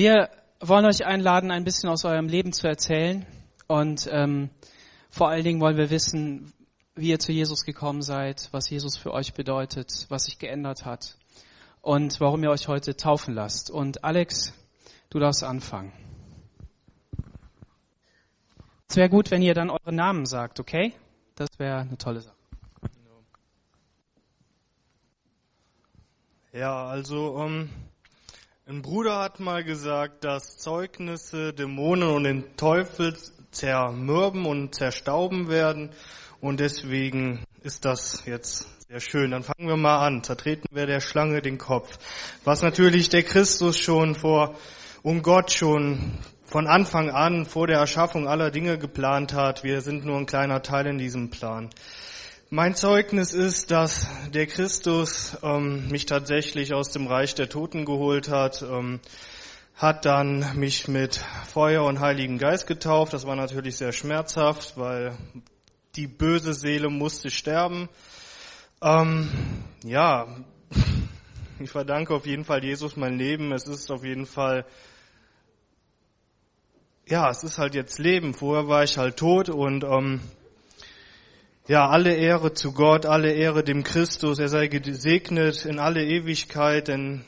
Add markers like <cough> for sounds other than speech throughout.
Wir wollen euch einladen, ein bisschen aus eurem Leben zu erzählen. Und ähm, vor allen Dingen wollen wir wissen, wie ihr zu Jesus gekommen seid, was Jesus für euch bedeutet, was sich geändert hat und warum ihr euch heute taufen lasst. Und Alex, du darfst anfangen. Es wäre gut, wenn ihr dann eure Namen sagt, okay? Das wäre eine tolle Sache. Ja, also um, ein Bruder hat mal gesagt, dass Zeugnisse Dämonen und den Teufel zermürben und zerstauben werden und deswegen ist das jetzt sehr schön. Dann fangen wir mal an. Zertreten wir der Schlange den Kopf. Was natürlich der Christus schon vor und Gott schon von Anfang an vor der Erschaffung aller Dinge geplant hat. Wir sind nur ein kleiner Teil in diesem Plan. Mein Zeugnis ist, dass der Christus ähm, mich tatsächlich aus dem Reich der Toten geholt hat, ähm, hat dann mich mit Feuer und Heiligen Geist getauft. Das war natürlich sehr schmerzhaft, weil die böse Seele musste sterben. Ähm, ja, <laughs> ich verdanke auf jeden Fall Jesus mein Leben. Es ist auf jeden Fall, ja, es ist halt jetzt Leben. Vorher war ich halt tot und ähm, ja, alle Ehre zu Gott, alle Ehre dem Christus. Er sei gesegnet in alle Ewigkeit, denn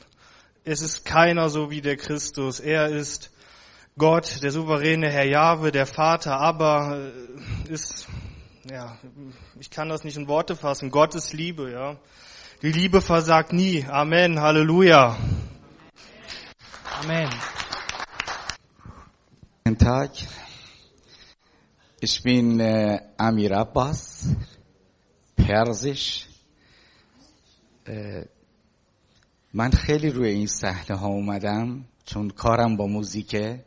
es ist keiner so wie der Christus. Er ist Gott, der souveräne Herr Jahwe, der Vater, aber äh, ist, ja, ich kann das nicht in Worte fassen. Gottes Liebe, ja. Die Liebe versagt nie. Amen. Halleluja. Amen. Guten Tag. Ich bin äh, Amir Abbas, Persisch. من خیلی روی این صحنه ها اومدم چون کارم با موزیکه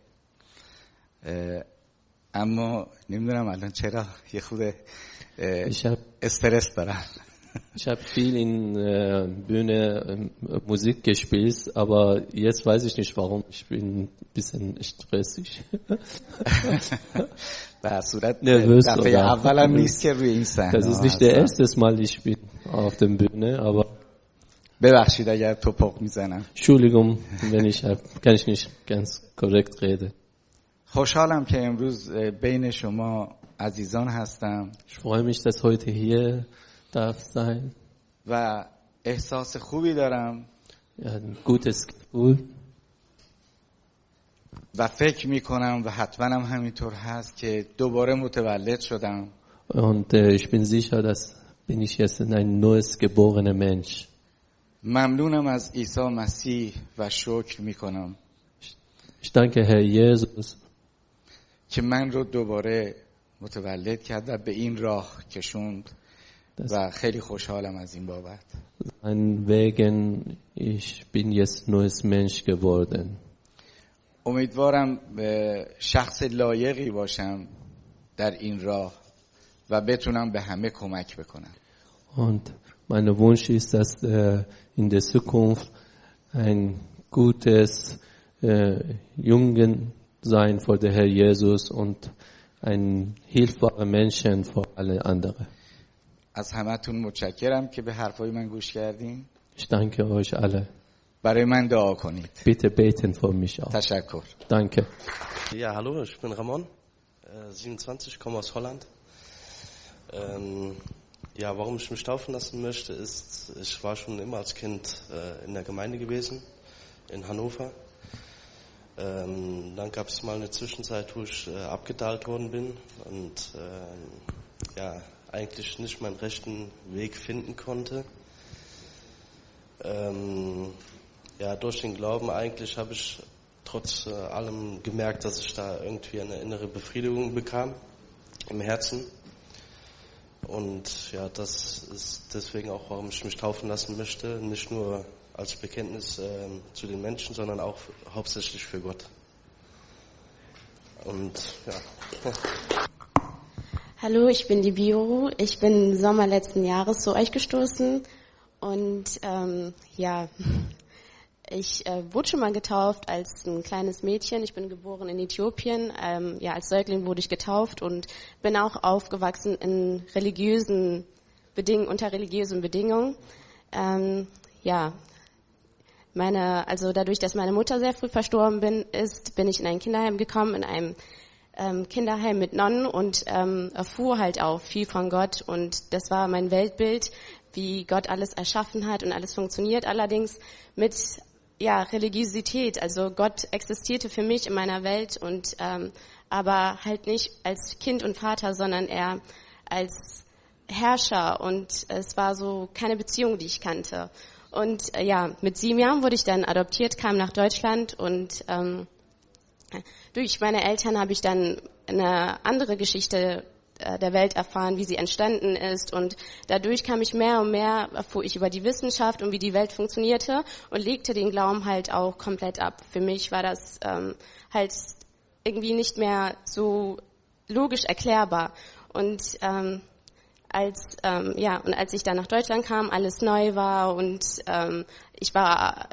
اما نمی‌دونم الان چرا یه خود استرس دارم Ich habe viel in äh, Bühne äh, Musik gespielt, aber jetzt weiß ich nicht warum. Ich bin ein bisschen stressig. در صورت Nervös دفعه sogar. اولم نیست که روی این صحنه Das ist nicht der هستم. erste Mal, ich bin auf der Bühne, aber ببخشید اگر توپق می‌زنم Entschuldigung, wenn ich äh, kann ich nicht ganz korrekt rede. خوشحالم که امروز بین شما عزیزان هستم Ich freue mich, dass heute hier darf sein. و احساس خوبی دارم ein gutes Gefühl. و فکر می‌کنم و حتما هم همینطور هست که دوباره متولد شدم Und äh, ich bin sicher, dass bin ich jetzt ein neues geborener Mensch. ممنونم از عیسی مسیح و شکر می‌کنم Ich danke Herr Jesus, که من رو دوباره متولد کرد و به این راه کشوند و خیلی خوشحالم از این بابت ein Wegen, ich bin jetzt neues Mensch geworden. امیدوارم به شخص لایقی باشم در این راه و بتونم به همه کمک بکنم Und mein Wunsch ist, dass äh, in der Zukunft ein gutes äh, Jungen sein vor der Herr Jesus und ein hilfbarer Menschen vor alle anderen. از همتون متشکرم که به حرفای من گوش کردین Ich danke euch alle. برای من دعا کنید Bitte beten für mich auch. تشکر Danke. Ja, hallo, ich bin Ramon, äh, 27, komme aus Holland. Ähm, ja, warum ich mich taufen lassen möchte, ist, ich war schon immer als Kind äh, in der Gemeinde gewesen, in Hannover. Ähm, dann gab es mal eine Zwischenzeit, wo ich äh, abgeteilt worden bin und ähm, ja, eigentlich nicht meinen rechten Weg finden konnte. Ähm, ja, durch den Glauben eigentlich habe ich trotz äh, allem gemerkt, dass ich da irgendwie eine innere Befriedigung bekam im Herzen. Und ja, das ist deswegen auch, warum ich mich taufen lassen möchte. Nicht nur als Bekenntnis ähm, zu den Menschen, sondern auch hauptsächlich für Gott. Und ja. <laughs> Hallo, ich bin die Bioru. Ich bin im Sommer letzten Jahres zu euch gestoßen und ähm, ja, <laughs> ich äh, wurde schon mal getauft als ein kleines Mädchen. Ich bin geboren in Äthiopien. Ähm, ja, als Säugling wurde ich getauft und bin auch aufgewachsen in religiösen Bedingungen, unter religiösen Bedingungen. Ähm, ja, meine, also dadurch, dass meine Mutter sehr früh verstorben bin, ist, bin ich in ein Kinderheim gekommen, in einem ähm, Kinderheim mit Nonnen und ähm, erfuhr halt auch viel von Gott und das war mein Weltbild, wie Gott alles erschaffen hat und alles funktioniert. Allerdings mit ja Religiosität, also Gott existierte für mich in meiner Welt und ähm, aber halt nicht als Kind und Vater, sondern eher als Herrscher und es war so keine Beziehung, die ich kannte. Und äh, ja, mit sieben Jahren wurde ich dann adoptiert, kam nach Deutschland und ähm, durch meine Eltern habe ich dann eine andere Geschichte äh, der Welt erfahren, wie sie entstanden ist. Und dadurch kam ich mehr und mehr, erfuhr ich über die Wissenschaft und wie die Welt funktionierte und legte den Glauben halt auch komplett ab. Für mich war das ähm, halt irgendwie nicht mehr so logisch erklärbar. Und ähm, als ähm, ja und als ich dann nach Deutschland kam, alles neu war und ähm, ich war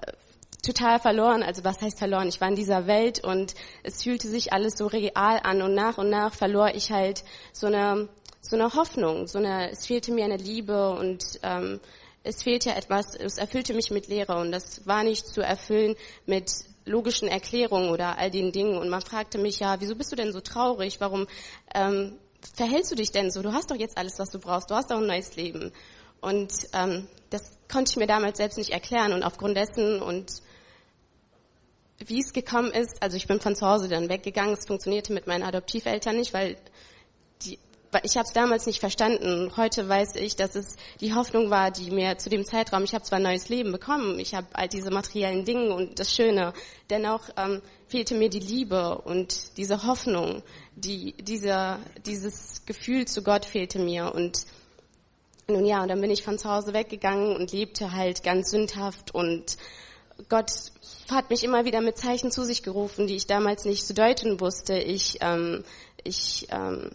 total verloren. Also was heißt verloren? Ich war in dieser Welt und es fühlte sich alles so real an und nach und nach verlor ich halt so eine so eine Hoffnung, so eine es fehlte mir eine Liebe und ähm, es fehlte etwas, es erfüllte mich mit Leere und das war nicht zu erfüllen mit logischen Erklärungen oder all den Dingen. Und man fragte mich ja, wieso bist du denn so traurig? Warum ähm, verhältst du dich denn so? Du hast doch jetzt alles, was du brauchst. Du hast doch ein neues Leben. Und ähm, das konnte ich mir damals selbst nicht erklären. Und aufgrund dessen und wie es gekommen ist, also ich bin von zu Hause dann weggegangen, es funktionierte mit meinen Adoptiveltern nicht, weil die, ich habe es damals nicht verstanden. Heute weiß ich, dass es die Hoffnung war, die mir zu dem Zeitraum, ich habe zwar ein neues Leben bekommen, ich habe all diese materiellen Dinge und das Schöne, dennoch ähm, fehlte mir die Liebe und diese Hoffnung, die, dieser, dieses Gefühl zu Gott fehlte mir. Und nun ja, und dann bin ich von zu Hause weggegangen und lebte halt ganz sündhaft und Gott hat mich immer wieder mit Zeichen zu sich gerufen, die ich damals nicht zu deuten wusste. Ich, ähm, ich, ähm,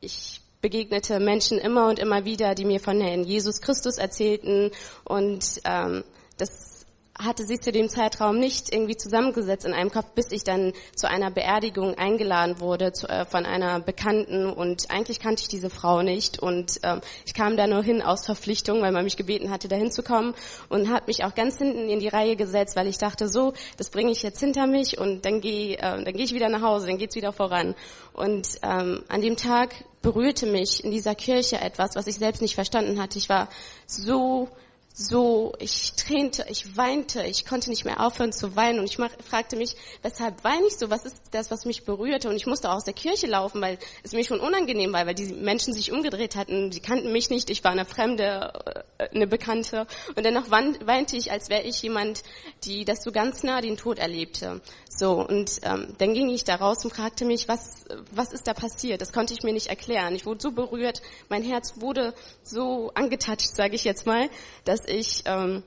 ich begegnete Menschen immer und immer wieder, die mir von Herrn Jesus Christus erzählten und ähm, das hatte sie zu dem Zeitraum nicht irgendwie zusammengesetzt in einem Kopf, bis ich dann zu einer Beerdigung eingeladen wurde zu, äh, von einer Bekannten und eigentlich kannte ich diese Frau nicht und ähm, ich kam da nur hin aus Verpflichtung, weil man mich gebeten hatte, da hinzukommen und hat mich auch ganz hinten in die Reihe gesetzt, weil ich dachte, so, das bringe ich jetzt hinter mich und dann gehe äh, dann gehe ich wieder nach Hause, dann geht's wieder voran. Und ähm, an dem Tag berührte mich in dieser Kirche etwas, was ich selbst nicht verstanden hatte. Ich war so so, ich tränte, ich weinte, ich konnte nicht mehr aufhören zu weinen und ich fragte mich, weshalb weine ich so, was ist das, was mich berührte und ich musste aus der Kirche laufen, weil es mir schon unangenehm war, weil die Menschen sich umgedreht hatten, sie kannten mich nicht, ich war eine Fremde, äh, eine Bekannte und dennoch weinte ich, als wäre ich jemand, die das so ganz nah den Tod erlebte. So, und ähm, dann ging ich da raus und fragte mich, was, was ist da passiert? Das konnte ich mir nicht erklären. Ich wurde so berührt, mein Herz wurde so angetatscht, sage ich jetzt mal, dass ich ähm,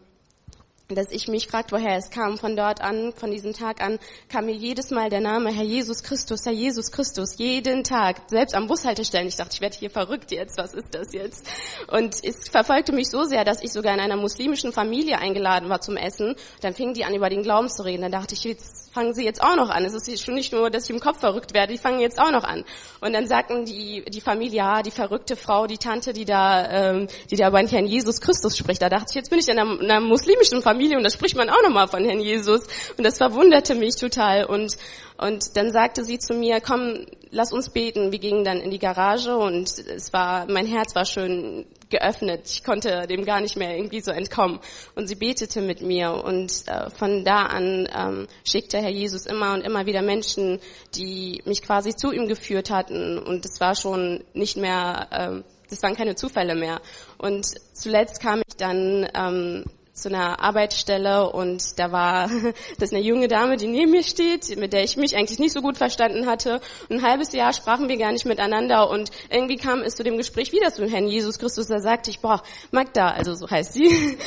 dass ich mich fragte, woher es kam. Von dort an, von diesem Tag an, kam mir jedes Mal der Name Herr Jesus Christus, Herr Jesus Christus, jeden Tag, selbst am Bushaltestellen. Ich dachte, ich werde hier verrückt jetzt, was ist das jetzt? Und es verfolgte mich so sehr, dass ich sogar in einer muslimischen Familie eingeladen war zum Essen. Dann fingen die an, über den Glauben zu reden. Dann dachte ich, jetzt fangen sie jetzt auch noch an. Es ist schon nicht nur, dass ich im Kopf verrückt werde, die fangen jetzt auch noch an. Und dann sagten die, die Familie, ja, die verrückte Frau, die Tante, die da, ähm, die da über den Herrn Jesus Christus spricht. Da dachte ich, jetzt bin ich in einer, in einer muslimischen Familie Familie und da spricht man auch nochmal von Herrn Jesus. Und das verwunderte mich total. Und, und dann sagte sie zu mir, komm, lass uns beten. Wir gingen dann in die Garage und es war, mein Herz war schön geöffnet. Ich konnte dem gar nicht mehr irgendwie so entkommen. Und sie betete mit mir und äh, von da an ähm, schickte Herr Jesus immer und immer wieder Menschen, die mich quasi zu ihm geführt hatten. Und es war schon nicht mehr, äh, das waren keine Zufälle mehr. Und zuletzt kam ich dann ähm, zu einer Arbeitsstelle und da war <laughs> das eine junge Dame, die neben mir steht, mit der ich mich eigentlich nicht so gut verstanden hatte. Ein halbes Jahr sprachen wir gar nicht miteinander und irgendwie kam es zu dem Gespräch wieder zu Herrn Jesus Christus. Da sagte ich, boah, Magda, also so heißt sie,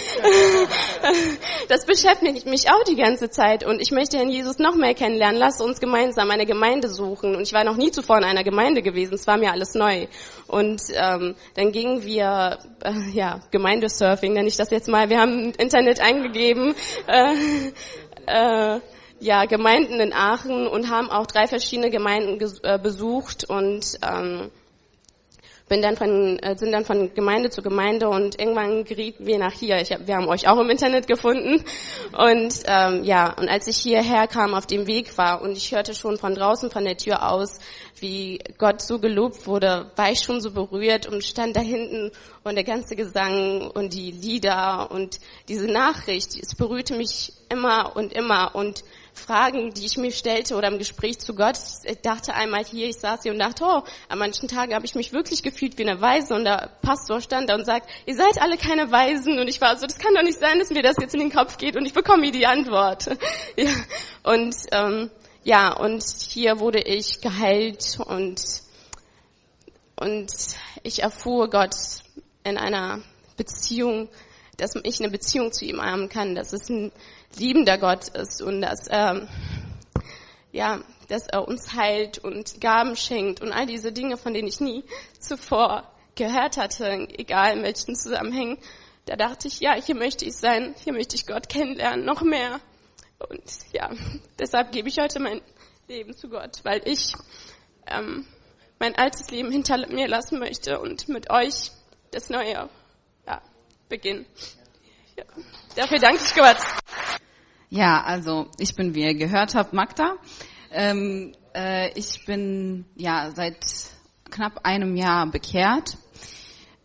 <laughs> das beschäftigt mich auch die ganze Zeit und ich möchte Herrn Jesus noch mehr kennenlernen. Lass uns gemeinsam eine Gemeinde suchen. Und ich war noch nie zuvor in einer Gemeinde gewesen. Es war mir alles neu. Und ähm, dann gingen wir, äh, ja, Gemeindesurfing nenne ich das jetzt mal. Wir haben Internet eingegeben, äh, äh, ja, Gemeinden in Aachen und haben auch drei verschiedene Gemeinden äh, besucht und ähm, bin dann von, äh, sind dann von Gemeinde zu Gemeinde und irgendwann gerieten wir nach hier. Ich hab, wir haben euch auch im Internet gefunden. Und ähm, ja, und als ich hierher kam, auf dem Weg war und ich hörte schon von draußen von der Tür aus, wie Gott so gelobt wurde, war ich schon so berührt und stand da hinten und der ganze Gesang und die Lieder und diese Nachricht, es berührte mich immer und immer und Fragen, die ich mir stellte oder im Gespräch zu Gott. Ich dachte einmal hier, ich saß hier und dachte, oh, an manchen Tagen habe ich mich wirklich gefühlt wie eine Weise und der Pastor stand da und sagt, ihr seid alle keine Weisen und ich war so, das kann doch nicht sein, dass mir das jetzt in den Kopf geht und ich bekomme die Antwort. <laughs> ja. Und ähm, ja, und hier wurde ich geheilt und und ich erfuhr Gott in einer Beziehung, dass ich eine Beziehung zu ihm haben kann, dass es ein liebender Gott ist und dass er, ja, dass er uns heilt und Gaben schenkt und all diese Dinge, von denen ich nie zuvor gehört hatte, egal in welchen Zusammenhängen. Da dachte ich, ja, hier möchte ich sein, hier möchte ich Gott kennenlernen, noch mehr. Und ja, <laughs> deshalb gebe ich heute mein Leben zu Gott, weil ich ähm, mein altes Leben hinter mir lassen möchte und mit euch das Neue ja, beginnen. Ja. Dafür danke ich Gott. Ja, also ich bin, wie ihr gehört habt, Magda. Ähm, äh, ich bin ja seit knapp einem Jahr bekehrt.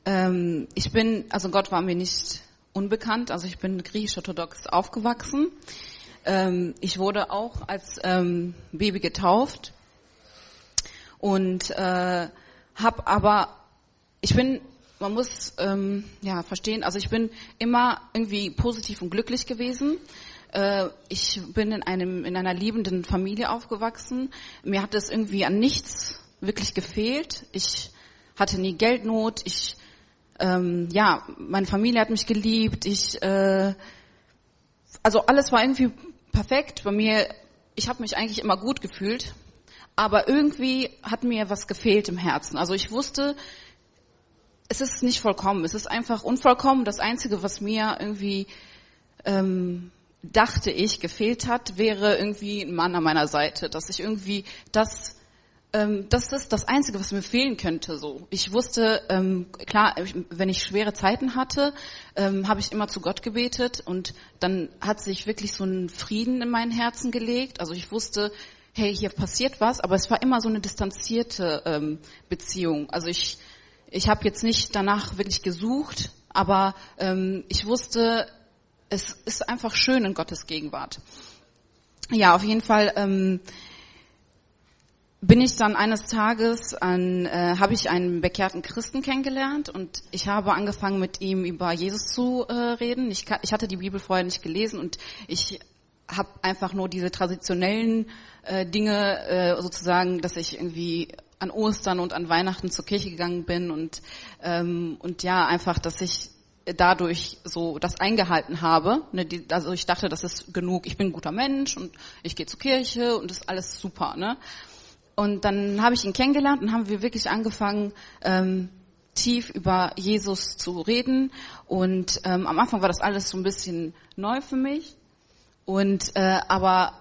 Ähm, ich bin, also Gott war mir nicht unbekannt, also ich bin griechisch-orthodox aufgewachsen. Ähm, ich wurde auch als ähm, Baby getauft und äh, habe aber, ich bin man muss ähm, ja verstehen, also ich bin immer irgendwie positiv und glücklich gewesen. Äh, ich bin in einem in einer liebenden Familie aufgewachsen. Mir hat es irgendwie an nichts wirklich gefehlt. Ich hatte nie Geldnot. Ich ähm, ja, meine Familie hat mich geliebt. Ich äh, also alles war irgendwie perfekt bei mir. Ich habe mich eigentlich immer gut gefühlt, aber irgendwie hat mir was gefehlt im Herzen. Also ich wusste, es ist nicht vollkommen. Es ist einfach unvollkommen. Das Einzige, was mir irgendwie ähm, dachte ich, gefehlt hat, wäre irgendwie ein Mann an meiner Seite, dass ich irgendwie das ähm, das ist das Einzige, was mir fehlen könnte. So, ich wusste ähm, klar, wenn ich schwere Zeiten hatte, ähm, habe ich immer zu Gott gebetet und dann hat sich wirklich so ein Frieden in mein Herzen gelegt. Also ich wusste, hey, hier passiert was, aber es war immer so eine distanzierte ähm, Beziehung. Also ich ich habe jetzt nicht danach wirklich gesucht, aber ähm, ich wusste, es ist einfach schön in Gottes Gegenwart. Ja, auf jeden Fall ähm, bin ich dann eines Tages an, äh, habe ich einen bekehrten Christen kennengelernt und ich habe angefangen mit ihm über Jesus zu äh, reden. Ich, ich hatte die Bibel vorher nicht gelesen und ich habe einfach nur diese traditionellen äh, Dinge äh, sozusagen, dass ich irgendwie an Ostern und an Weihnachten zur Kirche gegangen bin und ähm, und ja einfach, dass ich dadurch so das eingehalten habe. Ne, die, also ich dachte, das ist genug. Ich bin ein guter Mensch und ich gehe zur Kirche und das ist alles super. Ne? Und dann habe ich ihn kennengelernt und haben wir wirklich angefangen, ähm, tief über Jesus zu reden. Und ähm, am Anfang war das alles so ein bisschen neu für mich. Und äh, aber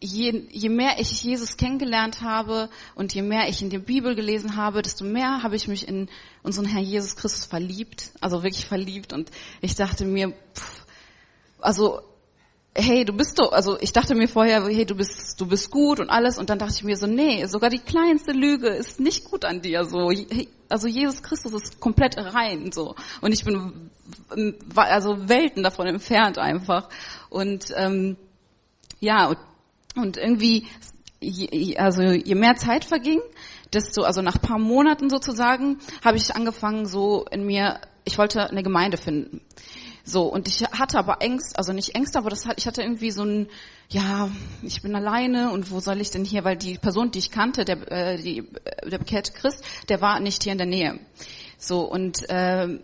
je, je mehr ich Jesus kennengelernt habe und je mehr ich in der Bibel gelesen habe, desto mehr habe ich mich in unseren Herrn Jesus Christus verliebt, also wirklich verliebt. Und ich dachte mir, pff, also hey, du bist doch, also ich dachte mir vorher, hey, du bist, du bist gut und alles, und dann dachte ich mir so, nee, sogar die kleinste Lüge ist nicht gut an dir, so. Also Jesus Christus ist komplett rein, so. Und ich bin, also Welten davon entfernt einfach. Und, ähm, ja, und irgendwie, also je mehr Zeit verging, desto, also nach paar Monaten sozusagen, habe ich angefangen so in mir, ich wollte eine Gemeinde finden. So, und ich hatte aber Ängste, also nicht Ängste, aber das hat, ich hatte irgendwie so ein, ja, ich bin alleine und wo soll ich denn hier, weil die Person, die ich kannte, der, äh, die, äh, der bekehrte Christ, der war nicht hier in der Nähe. So, und äh,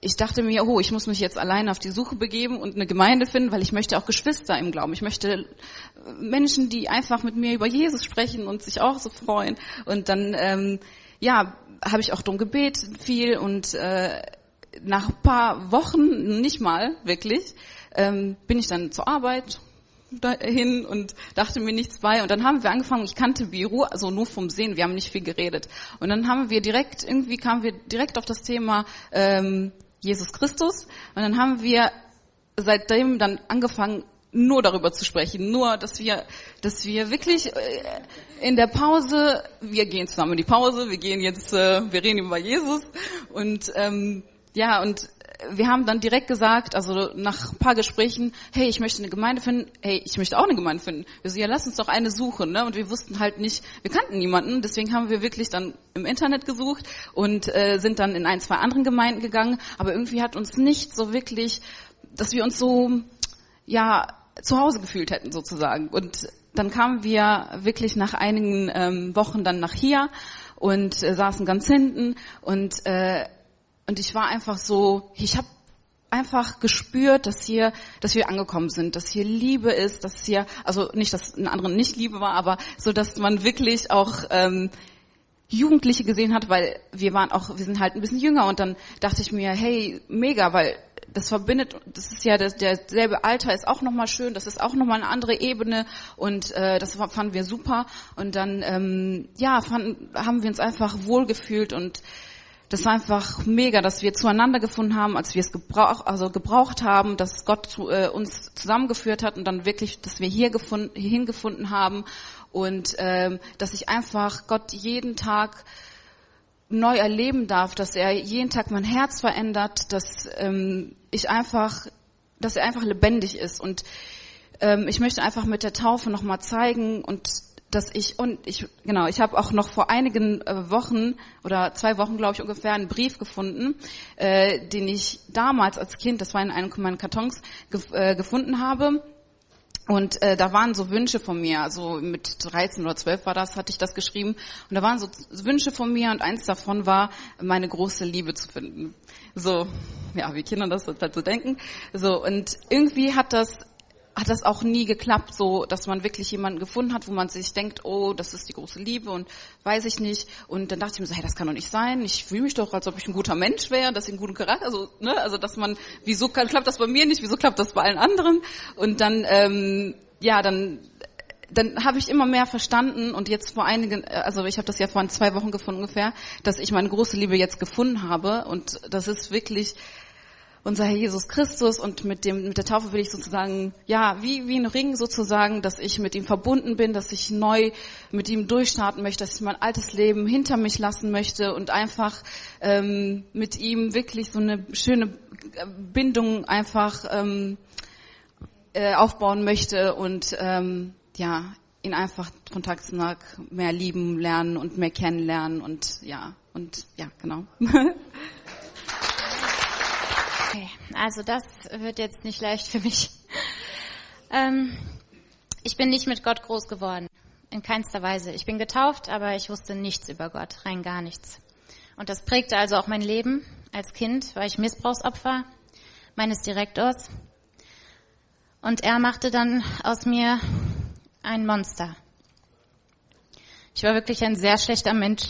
ich dachte mir, oh, ich muss mich jetzt alleine auf die Suche begeben und eine Gemeinde finden, weil ich möchte auch Geschwister im Glauben. Ich möchte Menschen, die einfach mit mir über Jesus sprechen und sich auch so freuen. Und dann, ähm, ja, habe ich auch drum gebeten viel und äh, nach ein paar Wochen, nicht mal wirklich, ähm, bin ich dann zur Arbeit, dahin und dachte mir nichts bei. Und dann haben wir angefangen, ich kannte Biru, also nur vom Sehen, wir haben nicht viel geredet. Und dann haben wir direkt, irgendwie kamen wir direkt auf das Thema ähm, Jesus Christus. Und dann haben wir seitdem dann angefangen, nur darüber zu sprechen, nur, dass wir, dass wir wirklich äh, in der Pause, wir gehen zusammen in die Pause, wir gehen jetzt, äh, wir reden über Jesus. Und ähm, ja und wir haben dann direkt gesagt, also nach ein paar Gesprächen, hey, ich möchte eine Gemeinde finden, hey, ich möchte auch eine Gemeinde finden. Wir so, ja, lass uns doch eine suchen, ne? Und wir wussten halt nicht, wir kannten niemanden, deswegen haben wir wirklich dann im Internet gesucht und äh, sind dann in ein, zwei anderen Gemeinden gegangen, aber irgendwie hat uns nicht so wirklich, dass wir uns so, ja, zu Hause gefühlt hätten sozusagen. Und dann kamen wir wirklich nach einigen ähm, Wochen dann nach hier und äh, saßen ganz hinten und äh, und ich war einfach so, ich habe einfach gespürt, dass hier, dass wir angekommen sind, dass hier Liebe ist, dass hier, also nicht, dass ein anderen nicht Liebe war, aber so, dass man wirklich auch ähm, Jugendliche gesehen hat, weil wir waren auch, wir sind halt ein bisschen jünger und dann dachte ich mir, hey, mega, weil das verbindet, das ist ja das, derselbe Alter, ist auch nochmal schön, das ist auch nochmal eine andere Ebene und äh, das fanden wir super und dann ähm, ja fanden, haben wir uns einfach wohlgefühlt und das war einfach mega, dass wir zueinander gefunden haben, als wir es gebrauch, also gebraucht haben, dass Gott zu, äh, uns zusammengeführt hat und dann wirklich, dass wir hier gefunden, hierhin gefunden haben und ähm, dass ich einfach Gott jeden Tag neu erleben darf, dass er jeden Tag mein Herz verändert, dass ähm, ich einfach, dass er einfach lebendig ist und ähm, ich möchte einfach mit der Taufe nochmal zeigen und dass ich und ich genau, ich habe auch noch vor einigen äh, Wochen oder zwei Wochen glaube ich ungefähr einen Brief gefunden, äh, den ich damals als Kind, das war in einem meiner Kartons gef äh, gefunden habe. Und äh, da waren so Wünsche von mir, also mit 13 oder 12 war das, hatte ich das geschrieben. Und da waren so Wünsche von mir und eins davon war, meine große Liebe zu finden. So, ja, wie Kinder das dazu denken. So, und irgendwie hat das hat das auch nie geklappt, so dass man wirklich jemanden gefunden hat, wo man sich denkt, oh, das ist die große Liebe und weiß ich nicht. Und dann dachte ich mir so, hey, das kann doch nicht sein. Ich fühle mich doch, als ob ich ein guter Mensch wäre, dass ich einen guten Charakter, also ne, also dass man, wieso kann, klappt das bei mir nicht, wieso klappt das bei allen anderen? Und dann, ähm, ja, dann dann habe ich immer mehr verstanden und jetzt vor einigen, also ich habe das ja vor zwei Wochen gefunden ungefähr, dass ich meine große Liebe jetzt gefunden habe und das ist wirklich unser Herr Jesus Christus und mit dem, mit der Taufe will ich sozusagen, ja, wie, wie ein Ring sozusagen, dass ich mit ihm verbunden bin, dass ich neu mit ihm durchstarten möchte, dass ich mein altes Leben hinter mich lassen möchte und einfach ähm, mit ihm wirklich so eine schöne Bindung einfach ähm, äh, aufbauen möchte und ähm, ja, ihn einfach von Tag zu Tag mehr lieben lernen und mehr kennenlernen und ja, und ja, genau. <laughs> Okay, also das wird jetzt nicht leicht für mich. Ähm, ich bin nicht mit Gott groß geworden. In keinster Weise. Ich bin getauft, aber ich wusste nichts über Gott, rein gar nichts. Und das prägte also auch mein Leben. Als Kind war ich Missbrauchsopfer meines Direktors. Und er machte dann aus mir ein Monster. Ich war wirklich ein sehr schlechter Mensch.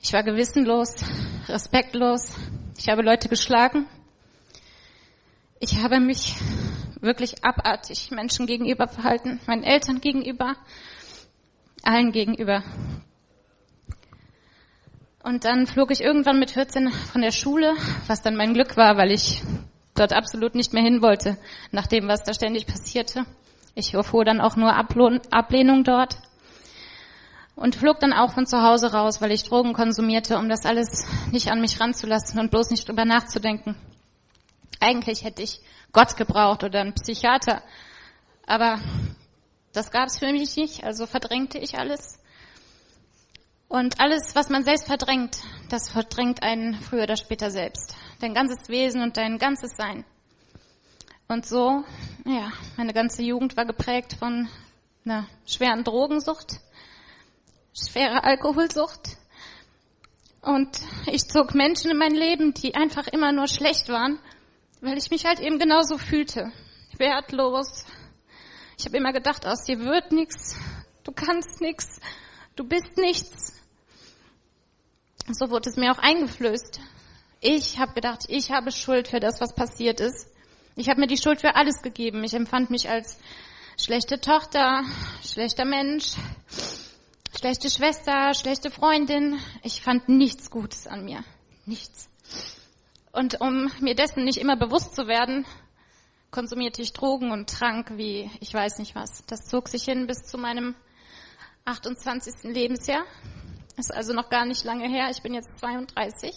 Ich war gewissenlos, respektlos. Ich habe Leute geschlagen. Ich habe mich wirklich abartig Menschen gegenüber verhalten, meinen Eltern gegenüber, allen gegenüber. Und dann flog ich irgendwann mit 14 von der Schule, was dann mein Glück war, weil ich dort absolut nicht mehr hin wollte, nach dem, was da ständig passierte. Ich erfuhr dann auch nur Ablehnung dort und flog dann auch von zu Hause raus, weil ich Drogen konsumierte, um das alles nicht an mich ranzulassen und bloß nicht drüber nachzudenken. Eigentlich hätte ich Gott gebraucht oder einen Psychiater. Aber das gab es für mich nicht, also verdrängte ich alles. Und alles, was man selbst verdrängt, das verdrängt einen früher oder später selbst. Dein ganzes Wesen und dein ganzes Sein. Und so, ja, meine ganze Jugend war geprägt von einer schweren Drogensucht, schwerer Alkoholsucht. Und ich zog Menschen in mein Leben, die einfach immer nur schlecht waren weil ich mich halt eben genauso fühlte. Wertlos. Ich habe immer gedacht, aus dir wird nichts, du kannst nichts, du bist nichts. So wurde es mir auch eingeflößt. Ich habe gedacht, ich habe Schuld für das, was passiert ist. Ich habe mir die Schuld für alles gegeben. Ich empfand mich als schlechte Tochter, schlechter Mensch, schlechte Schwester, schlechte Freundin. Ich fand nichts Gutes an mir. Nichts. Und um mir dessen nicht immer bewusst zu werden, konsumierte ich Drogen und trank wie ich weiß nicht was. Das zog sich hin bis zu meinem 28. Lebensjahr. Ist also noch gar nicht lange her. Ich bin jetzt 32.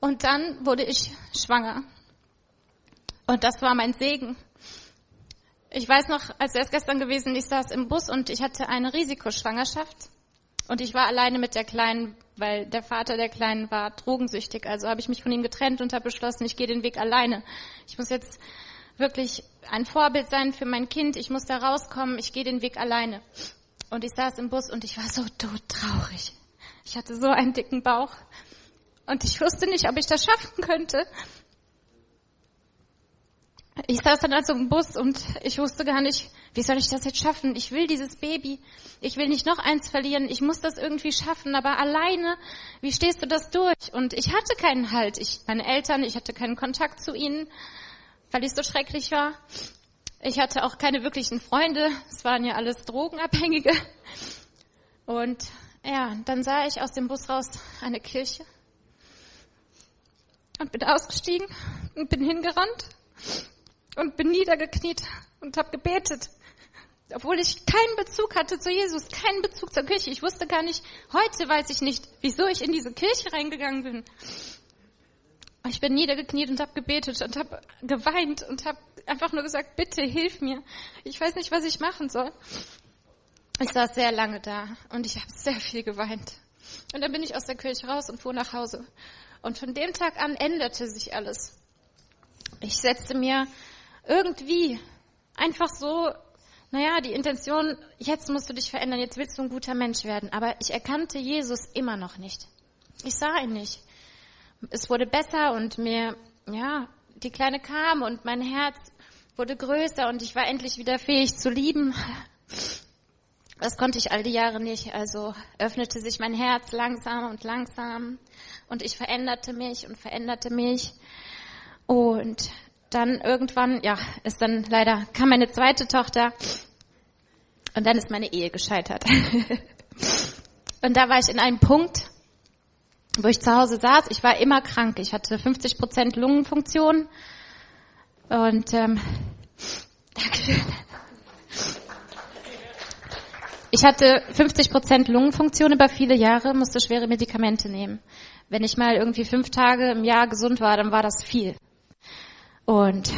Und dann wurde ich schwanger. Und das war mein Segen. Ich weiß noch, als wäre es gestern gewesen, ich saß im Bus und ich hatte eine Risikoschwangerschaft. Und ich war alleine mit der Kleinen, weil der Vater der Kleinen war drogensüchtig. Also habe ich mich von ihm getrennt und habe beschlossen, ich gehe den Weg alleine. Ich muss jetzt wirklich ein Vorbild sein für mein Kind. Ich muss da rauskommen. Ich gehe den Weg alleine. Und ich saß im Bus und ich war so todtraurig. Ich hatte so einen dicken Bauch. Und ich wusste nicht, ob ich das schaffen könnte. Ich saß dann also im Bus und ich wusste gar nicht, wie soll ich das jetzt schaffen? Ich will dieses Baby. Ich will nicht noch eins verlieren. Ich muss das irgendwie schaffen. Aber alleine, wie stehst du das durch? Und ich hatte keinen Halt. Ich, meine Eltern, ich hatte keinen Kontakt zu ihnen, weil ich so schrecklich war. Ich hatte auch keine wirklichen Freunde. Es waren ja alles Drogenabhängige. Und ja, dann sah ich aus dem Bus raus eine Kirche und bin ausgestiegen und bin hingerannt und bin niedergekniet und habe gebetet. Obwohl ich keinen Bezug hatte zu Jesus, keinen Bezug zur Kirche. Ich wusste gar nicht, heute weiß ich nicht, wieso ich in diese Kirche reingegangen bin. Ich bin niedergekniet und habe gebetet und habe geweint und habe einfach nur gesagt, bitte hilf mir. Ich weiß nicht, was ich machen soll. Ich saß sehr lange da und ich habe sehr viel geweint. Und dann bin ich aus der Kirche raus und fuhr nach Hause. Und von dem Tag an änderte sich alles. Ich setzte mir irgendwie einfach so, naja, die Intention, jetzt musst du dich verändern, jetzt willst du ein guter Mensch werden. Aber ich erkannte Jesus immer noch nicht. Ich sah ihn nicht. Es wurde besser und mir, ja, die Kleine kam und mein Herz wurde größer und ich war endlich wieder fähig zu lieben. Das konnte ich all die Jahre nicht. Also öffnete sich mein Herz langsam und langsam und ich veränderte mich und veränderte mich. Und dann irgendwann, ja, ist dann leider, kam meine zweite Tochter und dann ist meine Ehe gescheitert. <laughs> und da war ich in einem Punkt, wo ich zu Hause saß. Ich war immer krank. Ich hatte 50 Prozent Lungenfunktion und ähm, <laughs> Ich hatte 50 Prozent Lungenfunktion über viele Jahre, musste schwere Medikamente nehmen. Wenn ich mal irgendwie fünf Tage im Jahr gesund war, dann war das viel. Und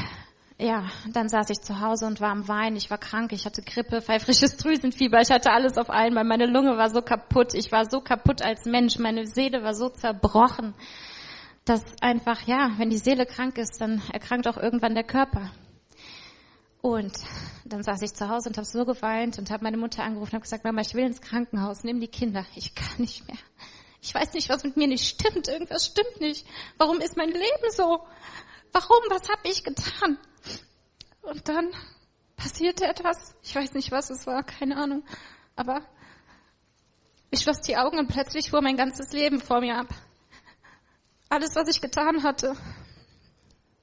ja, dann saß ich zu Hause und war am Weinen. Ich war krank, ich hatte Grippe, pfeifrisches <laughs> Drüsenfieber, ich hatte alles auf einmal. Meine Lunge war so kaputt, ich war so kaputt als Mensch, meine Seele war so zerbrochen, dass einfach, ja, wenn die Seele krank ist, dann erkrankt auch irgendwann der Körper. Und dann saß ich zu Hause und habe so geweint und habe meine Mutter angerufen und habe gesagt, Mama, ich will ins Krankenhaus, nimm die Kinder. Ich kann nicht mehr. Ich weiß nicht, was mit mir nicht stimmt. Irgendwas stimmt nicht. Warum ist mein Leben so? Warum? Was habe ich getan? Und dann passierte etwas. Ich weiß nicht, was es war, keine Ahnung. Aber ich schloss die Augen und plötzlich fuhr mein ganzes Leben vor mir ab. Alles, was ich getan hatte.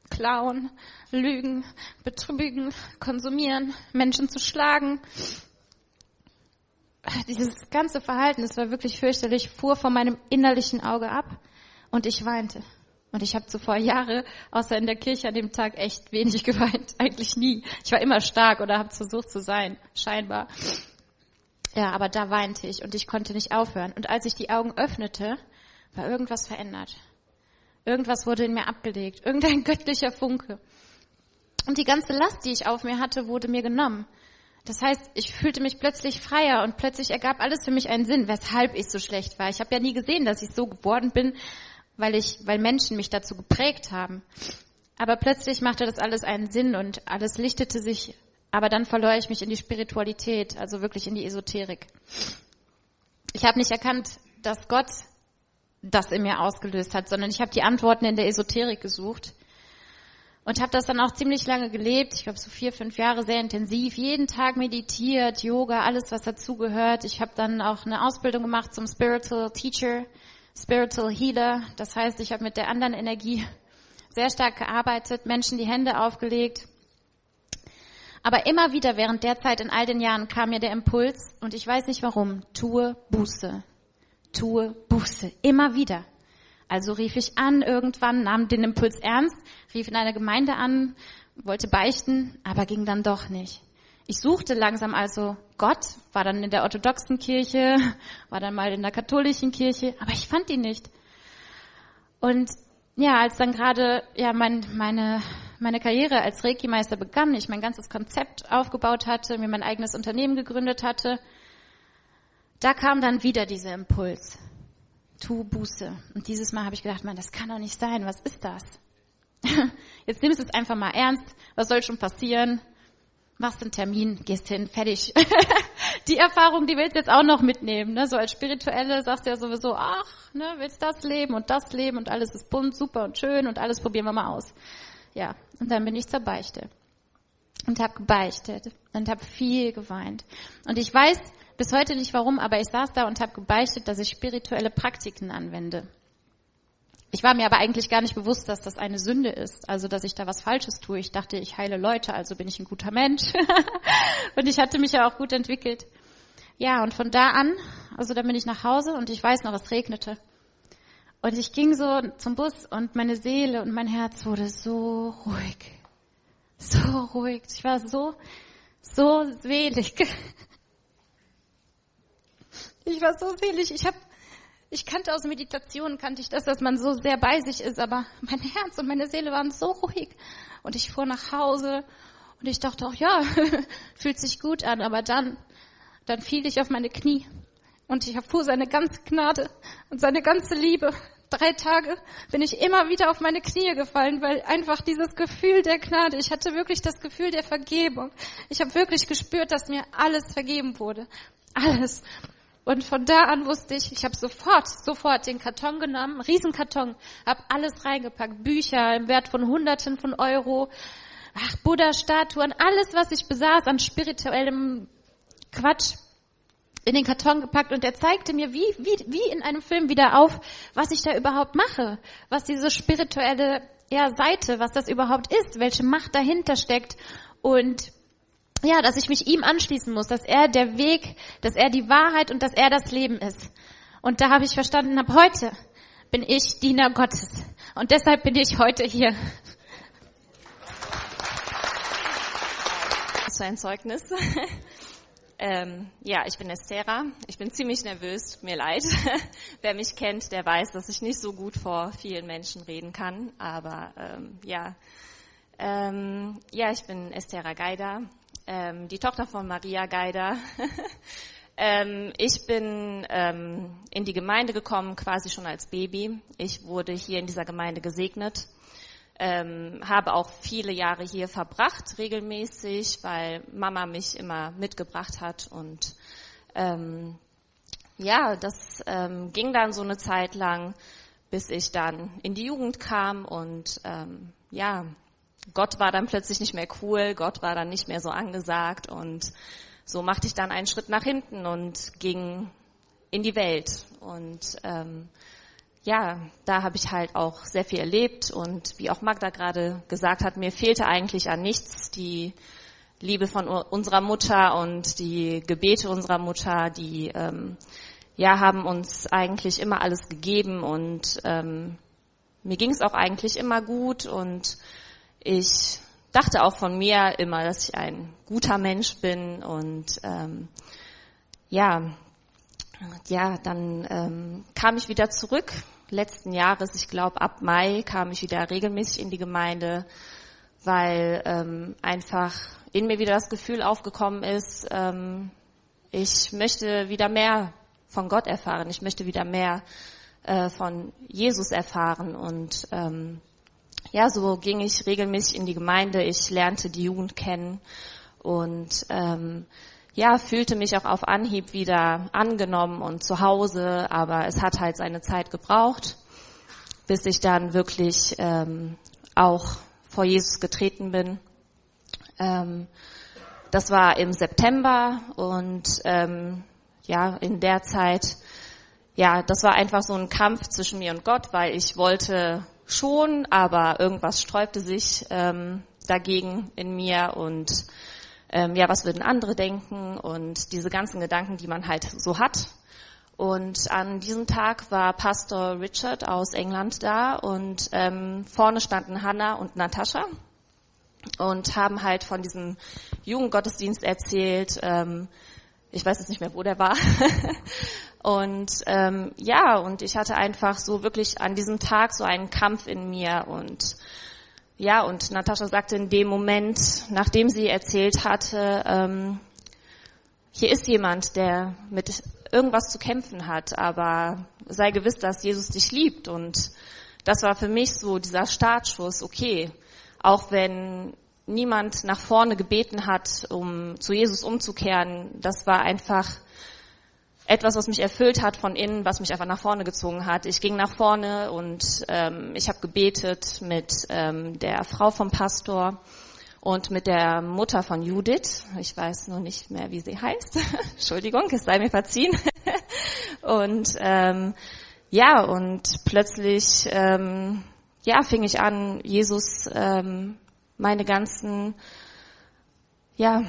Klauen, lügen, betrügen, konsumieren, Menschen zu schlagen. Dieses ganze Verhalten, das war wirklich fürchterlich, fuhr vor meinem innerlichen Auge ab und ich weinte. Und ich habe zuvor Jahre, außer in der Kirche an dem Tag, echt wenig <laughs> geweint. Eigentlich nie. Ich war immer stark oder habe versucht zu sein, scheinbar. Ja, aber da weinte ich und ich konnte nicht aufhören. Und als ich die Augen öffnete, war irgendwas verändert. Irgendwas wurde in mir abgelegt. Irgendein <laughs> göttlicher Funke. Und die ganze Last, die ich auf mir hatte, wurde mir genommen. Das heißt, ich fühlte mich plötzlich freier und plötzlich ergab alles für mich einen Sinn, weshalb ich so schlecht war. Ich habe ja nie gesehen, dass ich so geworden bin, weil ich, weil Menschen mich dazu geprägt haben. Aber plötzlich machte das alles einen Sinn und alles lichtete sich. Aber dann verlor ich mich in die Spiritualität, also wirklich in die Esoterik. Ich habe nicht erkannt, dass Gott das in mir ausgelöst hat, sondern ich habe die Antworten in der Esoterik gesucht und habe das dann auch ziemlich lange gelebt. Ich glaube so vier, fünf Jahre sehr intensiv, jeden Tag meditiert, Yoga, alles was dazugehört. Ich habe dann auch eine Ausbildung gemacht zum Spiritual Teacher Spiritual Healer. Das heißt, ich habe mit der anderen Energie sehr stark gearbeitet, Menschen die Hände aufgelegt. Aber immer wieder während der Zeit in all den Jahren kam mir der Impuls und ich weiß nicht warum, tue Buße. Tue Buße. Immer wieder. Also rief ich an irgendwann, nahm den Impuls ernst, rief in einer Gemeinde an, wollte beichten, aber ging dann doch nicht. Ich suchte langsam also Gott, war dann in der orthodoxen Kirche, <laughs> war dann mal in der katholischen Kirche, aber ich fand ihn nicht. Und ja, als dann gerade ja mein, meine meine Karriere als Reiki-Meister begann, ich mein ganzes Konzept aufgebaut hatte, mir mein eigenes Unternehmen gegründet hatte, da kam dann wieder dieser Impuls. Tu Buße. Und dieses Mal habe ich gedacht, man, das kann doch nicht sein. Was ist das? <laughs> Jetzt nimmst du es einfach mal ernst. Was soll schon passieren? Machst einen Termin, gehst hin, fertig. <laughs> die Erfahrung, die willst du jetzt auch noch mitnehmen. Ne? So als Spirituelle sagst du ja sowieso, ach, ne, willst das leben und das leben und alles ist bunt, super und schön und alles probieren wir mal aus. Ja, und dann bin ich zur Beichte und habe gebeichtet und habe viel geweint. Und ich weiß bis heute nicht warum, aber ich saß da und habe gebeichtet, dass ich spirituelle Praktiken anwende. Ich war mir aber eigentlich gar nicht bewusst, dass das eine Sünde ist, also dass ich da was Falsches tue. Ich dachte, ich heile Leute, also bin ich ein guter Mensch. <laughs> und ich hatte mich ja auch gut entwickelt. Ja, und von da an, also dann bin ich nach Hause und ich weiß noch, es regnete. Und ich ging so zum Bus und meine Seele und mein Herz wurde so ruhig. So ruhig. Ich war so, so selig. <laughs> Ich war so selig. Ich habe, ich kannte aus Meditationen, kannte ich das, dass man so sehr bei sich ist, aber mein Herz und meine Seele waren so ruhig. Und ich fuhr nach Hause und ich dachte auch, ja, <laughs> fühlt sich gut an, aber dann, dann fiel ich auf meine Knie und ich erfuhr seine ganze Gnade und seine ganze Liebe. Drei Tage bin ich immer wieder auf meine Knie gefallen, weil einfach dieses Gefühl der Gnade, ich hatte wirklich das Gefühl der Vergebung. Ich habe wirklich gespürt, dass mir alles vergeben wurde. Alles. Und von da an wusste ich, ich habe sofort, sofort den Karton genommen, Riesenkarton, habe alles reingepackt, Bücher im Wert von Hunderten von Euro, ach, Buddha-Statuen, alles, was ich besaß an spirituellem Quatsch, in den Karton gepackt. Und er zeigte mir wie, wie, wie in einem Film wieder auf, was ich da überhaupt mache, was diese spirituelle ja, Seite, was das überhaupt ist, welche Macht dahinter steckt. Und ja, dass ich mich ihm anschließen muss, dass er der Weg, dass er die Wahrheit und dass er das Leben ist. Und da habe ich verstanden, ab heute bin ich Diener Gottes. Und deshalb bin ich heute hier. Das war ein Zeugnis. <laughs> Ähm, ja, ich bin Estera. Ich bin ziemlich nervös, mir leid. <laughs> Wer mich kennt, der weiß, dass ich nicht so gut vor vielen Menschen reden kann. Aber ähm, ja, ähm, ja, ich bin Estera Geider, ähm, die Tochter von Maria Geider. <laughs> Ähm, ich bin ähm, in die Gemeinde gekommen, quasi schon als Baby. Ich wurde hier in dieser Gemeinde gesegnet ähm, habe auch viele Jahre hier verbracht, regelmäßig, weil Mama mich immer mitgebracht hat und ähm, ja, das ähm, ging dann so eine Zeit lang, bis ich dann in die Jugend kam und ähm, ja, Gott war dann plötzlich nicht mehr cool, Gott war dann nicht mehr so angesagt und so machte ich dann einen Schritt nach hinten und ging in die Welt. Und ähm, ja, da habe ich halt auch sehr viel erlebt und wie auch Magda gerade gesagt hat, mir fehlte eigentlich an nichts. Die Liebe von unserer Mutter und die Gebete unserer Mutter, die ähm, ja haben uns eigentlich immer alles gegeben und ähm, mir ging es auch eigentlich immer gut und ich dachte auch von mir immer, dass ich ein guter Mensch bin und ähm, ja, ja, dann ähm, kam ich wieder zurück letzten Jahres. Ich glaube, ab Mai kam ich wieder regelmäßig in die Gemeinde, weil ähm, einfach in mir wieder das Gefühl aufgekommen ist, ähm, ich möchte wieder mehr von Gott erfahren. Ich möchte wieder mehr äh, von Jesus erfahren. Und ähm, ja, so ging ich regelmäßig in die Gemeinde. Ich lernte die Jugend kennen und ähm, ja, fühlte mich auch auf Anhieb wieder angenommen und zu Hause, aber es hat halt seine Zeit gebraucht, bis ich dann wirklich ähm, auch vor Jesus getreten bin. Ähm, das war im September und ähm, ja, in der Zeit, ja, das war einfach so ein Kampf zwischen mir und Gott, weil ich wollte schon, aber irgendwas sträubte sich ähm, dagegen in mir und ähm, ja, was würden andere denken und diese ganzen Gedanken, die man halt so hat. Und an diesem Tag war Pastor Richard aus England da und ähm, vorne standen Hannah und Natascha und haben halt von diesem Jugendgottesdienst erzählt. Ähm, ich weiß jetzt nicht mehr, wo der war. <laughs> und ähm, ja, und ich hatte einfach so wirklich an diesem Tag so einen Kampf in mir und ja, und Natascha sagte in dem Moment, nachdem sie erzählt hatte, ähm, hier ist jemand, der mit irgendwas zu kämpfen hat, aber sei gewiss, dass Jesus dich liebt. Und das war für mich so dieser Startschuss, okay, auch wenn niemand nach vorne gebeten hat, um zu Jesus umzukehren, das war einfach etwas, was mich erfüllt hat von innen, was mich einfach nach vorne gezogen hat. Ich ging nach vorne und ähm, ich habe gebetet mit ähm, der Frau vom Pastor und mit der Mutter von Judith. Ich weiß nur nicht mehr, wie sie heißt. <laughs> Entschuldigung, es sei mir verziehen. <laughs> und ähm, ja, und plötzlich ähm, ja, fing ich an, Jesus ähm, meine ganzen, ja,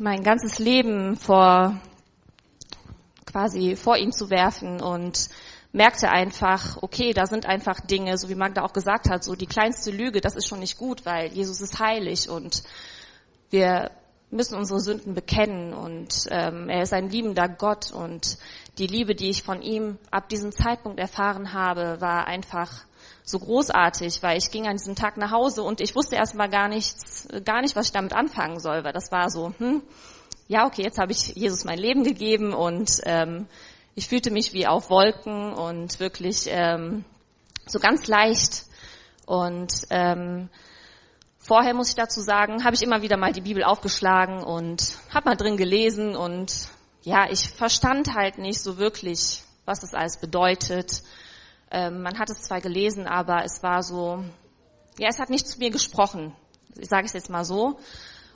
mein ganzes Leben vor quasi vor ihn zu werfen und merkte einfach, okay, da sind einfach Dinge, so wie Magda auch gesagt hat, so die kleinste Lüge, das ist schon nicht gut, weil Jesus ist heilig und wir müssen unsere Sünden bekennen und ähm, er ist ein liebender Gott und die Liebe, die ich von ihm ab diesem Zeitpunkt erfahren habe, war einfach so großartig, weil ich ging an diesem Tag nach Hause und ich wusste erstmal gar nichts, gar nicht, was ich damit anfangen soll, weil das war so, hm, ja, okay, jetzt habe ich Jesus mein Leben gegeben und ähm, ich fühlte mich wie auf Wolken und wirklich ähm, so ganz leicht. Und ähm, vorher muss ich dazu sagen, habe ich immer wieder mal die Bibel aufgeschlagen und habe mal drin gelesen und ja, ich verstand halt nicht so wirklich, was das alles bedeutet. Ähm, man hat es zwar gelesen, aber es war so, ja, es hat nicht zu mir gesprochen. Ich sage es jetzt mal so.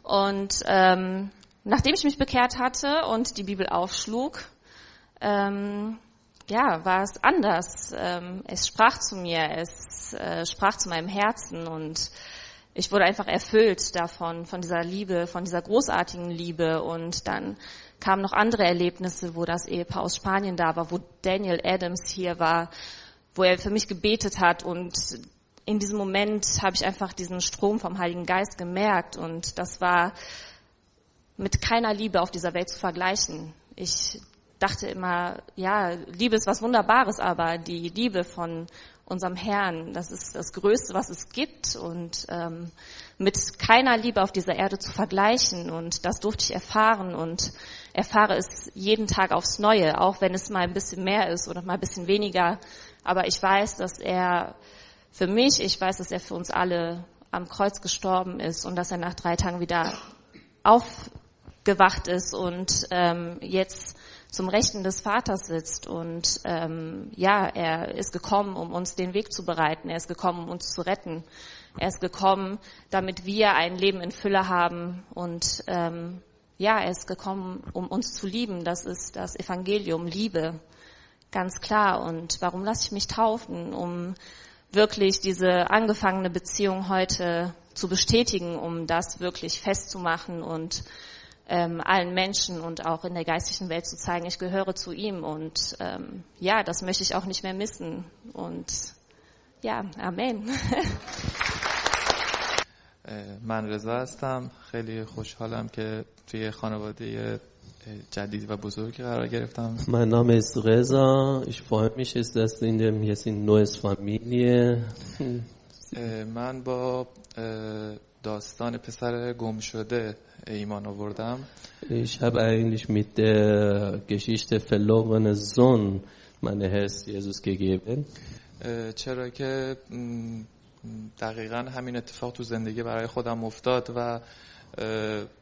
Und ähm, Nachdem ich mich bekehrt hatte und die Bibel aufschlug, ähm, ja, war es anders. Ähm, es sprach zu mir, es äh, sprach zu meinem Herzen und ich wurde einfach erfüllt davon, von dieser Liebe, von dieser großartigen Liebe. Und dann kamen noch andere Erlebnisse, wo das Ehepaar aus Spanien da war, wo Daniel Adams hier war, wo er für mich gebetet hat. Und in diesem Moment habe ich einfach diesen Strom vom Heiligen Geist gemerkt. Und das war mit keiner Liebe auf dieser Welt zu vergleichen. Ich dachte immer, ja, Liebe ist was Wunderbares, aber die Liebe von unserem Herrn, das ist das Größte, was es gibt. Und ähm, mit keiner Liebe auf dieser Erde zu vergleichen. Und das durfte ich erfahren und erfahre es jeden Tag aufs Neue, auch wenn es mal ein bisschen mehr ist oder mal ein bisschen weniger, aber ich weiß, dass er für mich, ich weiß, dass er für uns alle am Kreuz gestorben ist und dass er nach drei Tagen wieder auf gewacht ist und ähm, jetzt zum Rechten des Vaters sitzt. Und ähm, ja, er ist gekommen, um uns den Weg zu bereiten. Er ist gekommen, um uns zu retten. Er ist gekommen, damit wir ein Leben in Fülle haben. Und ähm, ja, er ist gekommen, um uns zu lieben. Das ist das Evangelium, Liebe. Ganz klar. Und warum lasse ich mich taufen? Um wirklich diese angefangene Beziehung heute zu bestätigen, um das wirklich festzumachen und ähm, allen Menschen und auch in der geistlichen Welt zu zeigen, ich gehöre zu ihm und ähm, ja, das möchte ich auch nicht mehr missen und ja, Amen. <laughs> من رضا هستم خیلی خوشحالم که توی خانواده جدید و بزرگی قرار گرفتم Mein Name ist Reza. Ich freue mich, dass in dem jetzt in neues Familie. من با داستان پسر گم شده ایمان آوردم Ich habe eigentlich mit der Geschichte verlorene Sohn meine Herz Jesus gegeben. چرا که دقیقا همین اتفاق تو زندگی برای خودم افتاد و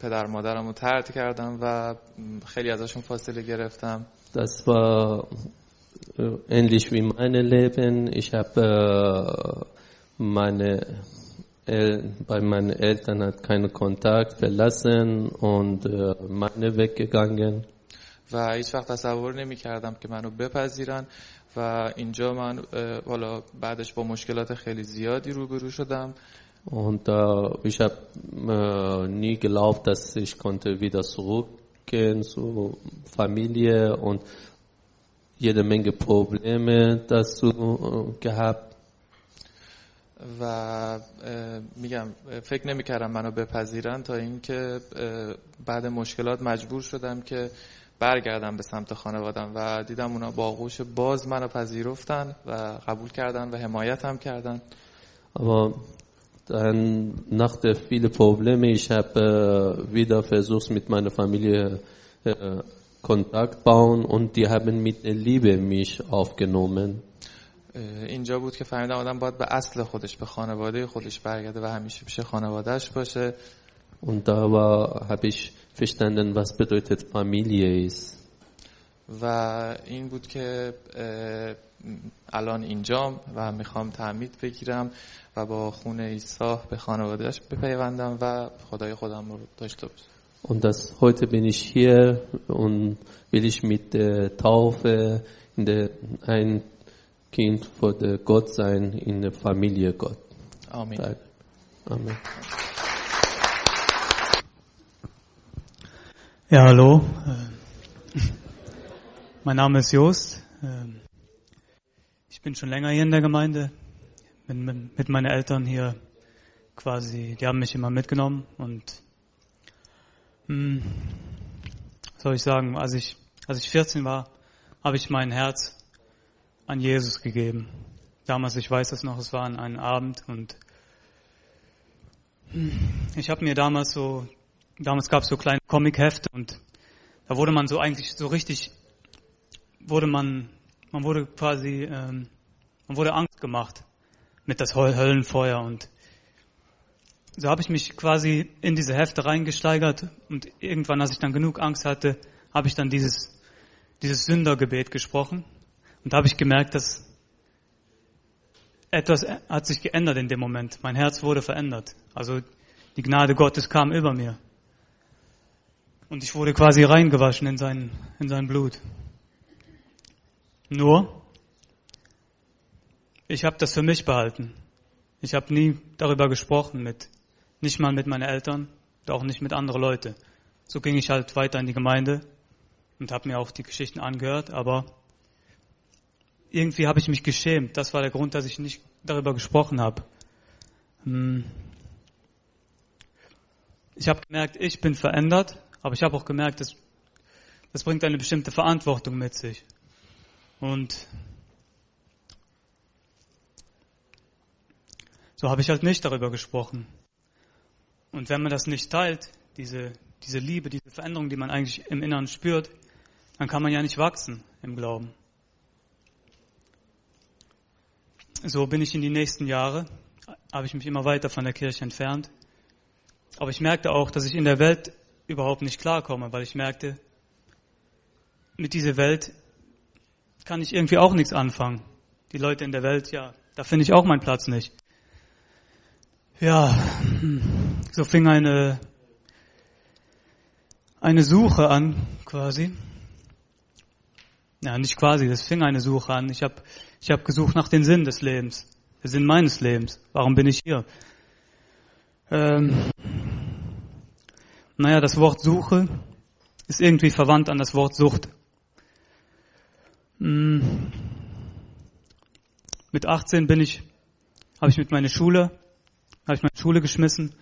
پدر مادرم رو ترد کردم و خیلی ازشون فاصله گرفتم Das war ähnlich wie mein Leben. Ich habe meine bei meinen Eltern hat keinen Kontakt verlassen und äh, meine weggegangen. و هیچ وقت تصور نمی کردم که منو بپذیرن و اینجا من حالا بعدش با مشکلات خیلی زیادی روبرو شدم Und äh, ich habe äh, nie geglaubt, dass ich konnte wieder zurückgehen zur Familie und jede Menge Probleme dazu äh, gehabt. و میگم فکر نمی‌کردم منو بپذیرن تا اینکه بعد مشکلات مجبور شدم که برگردم به سمت خانوادم و دیدم اونا با آغوش باز منو پذیرفتن و قبول کردن و حمایتم کردن Aber dann nach der vielen Probleme, ich habe wieder versucht mit meiner Familie Kontakt bauen und die haben mit Liebe mich aufgenommen. اینجا بود که فهمیدم آدم باید به اصل خودش به خانواده خودش برگرده و همیشه پیش خانوادهش باشه. Und da war, habe ich verstanden, was bedeutet Familie ist. و این بود که الان اینجام و می‌خوام تعمید بگیرم و با خون عیسی به خانوادهش بپیوندم و خدای خودم رو داشته باشم. Und das, heute bin ich hier und will ich mit der Taufe in der, ein Kind vor der Gott sein in der Familie Gott. Amen. Amen. Ja, hallo. Äh, mein Name ist Jost. Ähm, ich bin schon länger hier in der Gemeinde. Bin mit meinen Eltern hier quasi, die haben mich immer mitgenommen und hm, soll ich sagen, als ich, als ich 14 war, habe ich mein Herz an Jesus gegeben. Damals, ich weiß das noch, es war an einem Abend und ich habe mir damals so damals gab es so kleine Comic-Hefte und da wurde man so eigentlich so richtig, wurde man, man wurde quasi, ähm, man wurde Angst gemacht mit das Höl- Höllenfeuer und so habe ich mich quasi in diese Hefte reingesteigert und irgendwann, als ich dann genug Angst hatte, habe ich dann dieses, dieses Sündergebet gesprochen und da habe ich gemerkt, dass etwas hat sich geändert in dem Moment. Mein Herz wurde verändert. Also die Gnade Gottes kam über mir. Und ich wurde quasi reingewaschen in sein, in sein Blut. Nur, ich habe das für mich behalten. Ich habe nie darüber gesprochen mit, nicht mal mit meinen Eltern, auch nicht mit anderen Leuten. So ging ich halt weiter in die Gemeinde und habe mir auch die Geschichten angehört, aber irgendwie habe ich mich geschämt. Das war der Grund, dass ich nicht darüber gesprochen habe. Hm. Ich habe gemerkt, ich bin verändert, aber ich habe auch gemerkt, das, das bringt eine bestimmte Verantwortung mit sich. Und so habe ich halt nicht darüber gesprochen. Und wenn man das nicht teilt, diese, diese Liebe, diese Veränderung, die man eigentlich im Inneren spürt, dann kann man ja nicht wachsen im Glauben. So bin ich in die nächsten Jahre, habe ich mich immer weiter von der Kirche entfernt. Aber ich merkte auch, dass ich in der Welt überhaupt nicht klarkomme, weil ich merkte, mit dieser Welt kann ich irgendwie auch nichts anfangen. Die Leute in der Welt, ja, da finde ich auch meinen Platz nicht. Ja, so fing eine, eine Suche an, quasi. Ja, nicht quasi, das fing eine Suche an. Ich habe ich hab gesucht nach dem Sinn des Lebens, der Sinn meines Lebens. Warum bin ich hier? Ähm, naja, das Wort Suche ist irgendwie verwandt an das Wort Sucht. Hm. Mit 18 bin ich, habe ich mit meiner Schule, habe ich meine Schule geschmissen,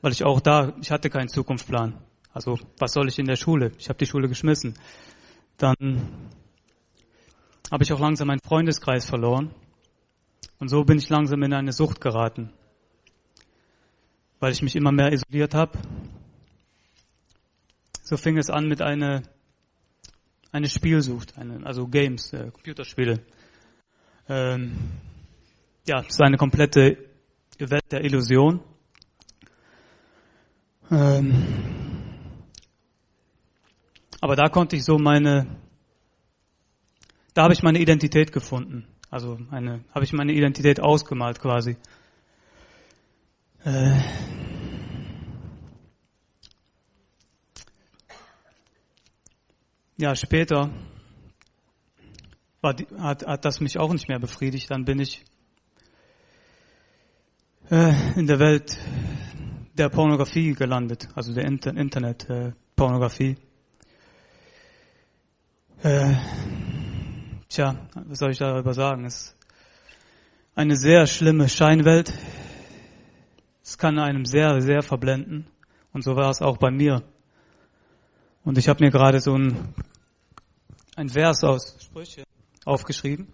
weil ich auch da, ich hatte keinen Zukunftsplan. Also was soll ich in der Schule? Ich habe die Schule geschmissen. Dann habe ich auch langsam meinen Freundeskreis verloren und so bin ich langsam in eine Sucht geraten, weil ich mich immer mehr isoliert habe. So fing es an mit einer eine Spielsucht, eine, also Games, äh, Computerspiele. Ähm, ja, es ist eine komplette Welt der Illusion. Ähm, aber da konnte ich so meine, da habe ich meine Identität gefunden. Also eine, habe ich meine Identität ausgemalt quasi. Äh, ja, später war hat, hat das mich auch nicht mehr befriedigt. Dann bin ich, äh, in der Welt der Pornografie gelandet, also der Inter Internet-Pornografie. Äh, tja, was soll ich darüber sagen? Es ist eine sehr schlimme Scheinwelt. Es kann einem sehr, sehr verblenden. Und so war es auch bei mir. Und ich habe mir gerade so ein, ein Vers aus Sprüche aufgeschrieben.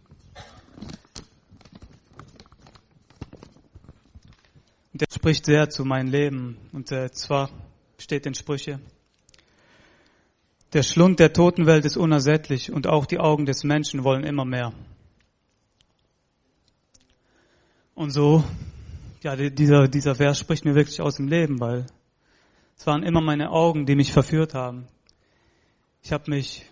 Der spricht sehr zu meinem Leben. Und äh, zwar steht in Sprüche, der Schlund der Totenwelt ist unersättlich und auch die Augen des Menschen wollen immer mehr. Und so, ja, dieser, dieser Vers spricht mir wirklich aus dem Leben, weil es waren immer meine Augen, die mich verführt haben. Ich habe mich,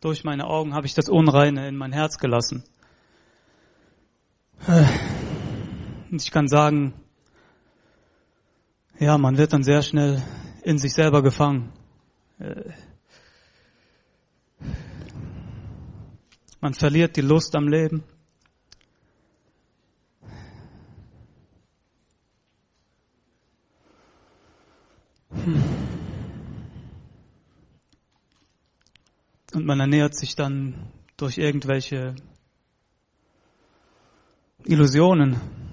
durch meine Augen habe ich das Unreine in mein Herz gelassen. Und ich kann sagen, ja, man wird dann sehr schnell in sich selber gefangen. Äh, man verliert die Lust am Leben. Und man ernährt sich dann durch irgendwelche Illusionen.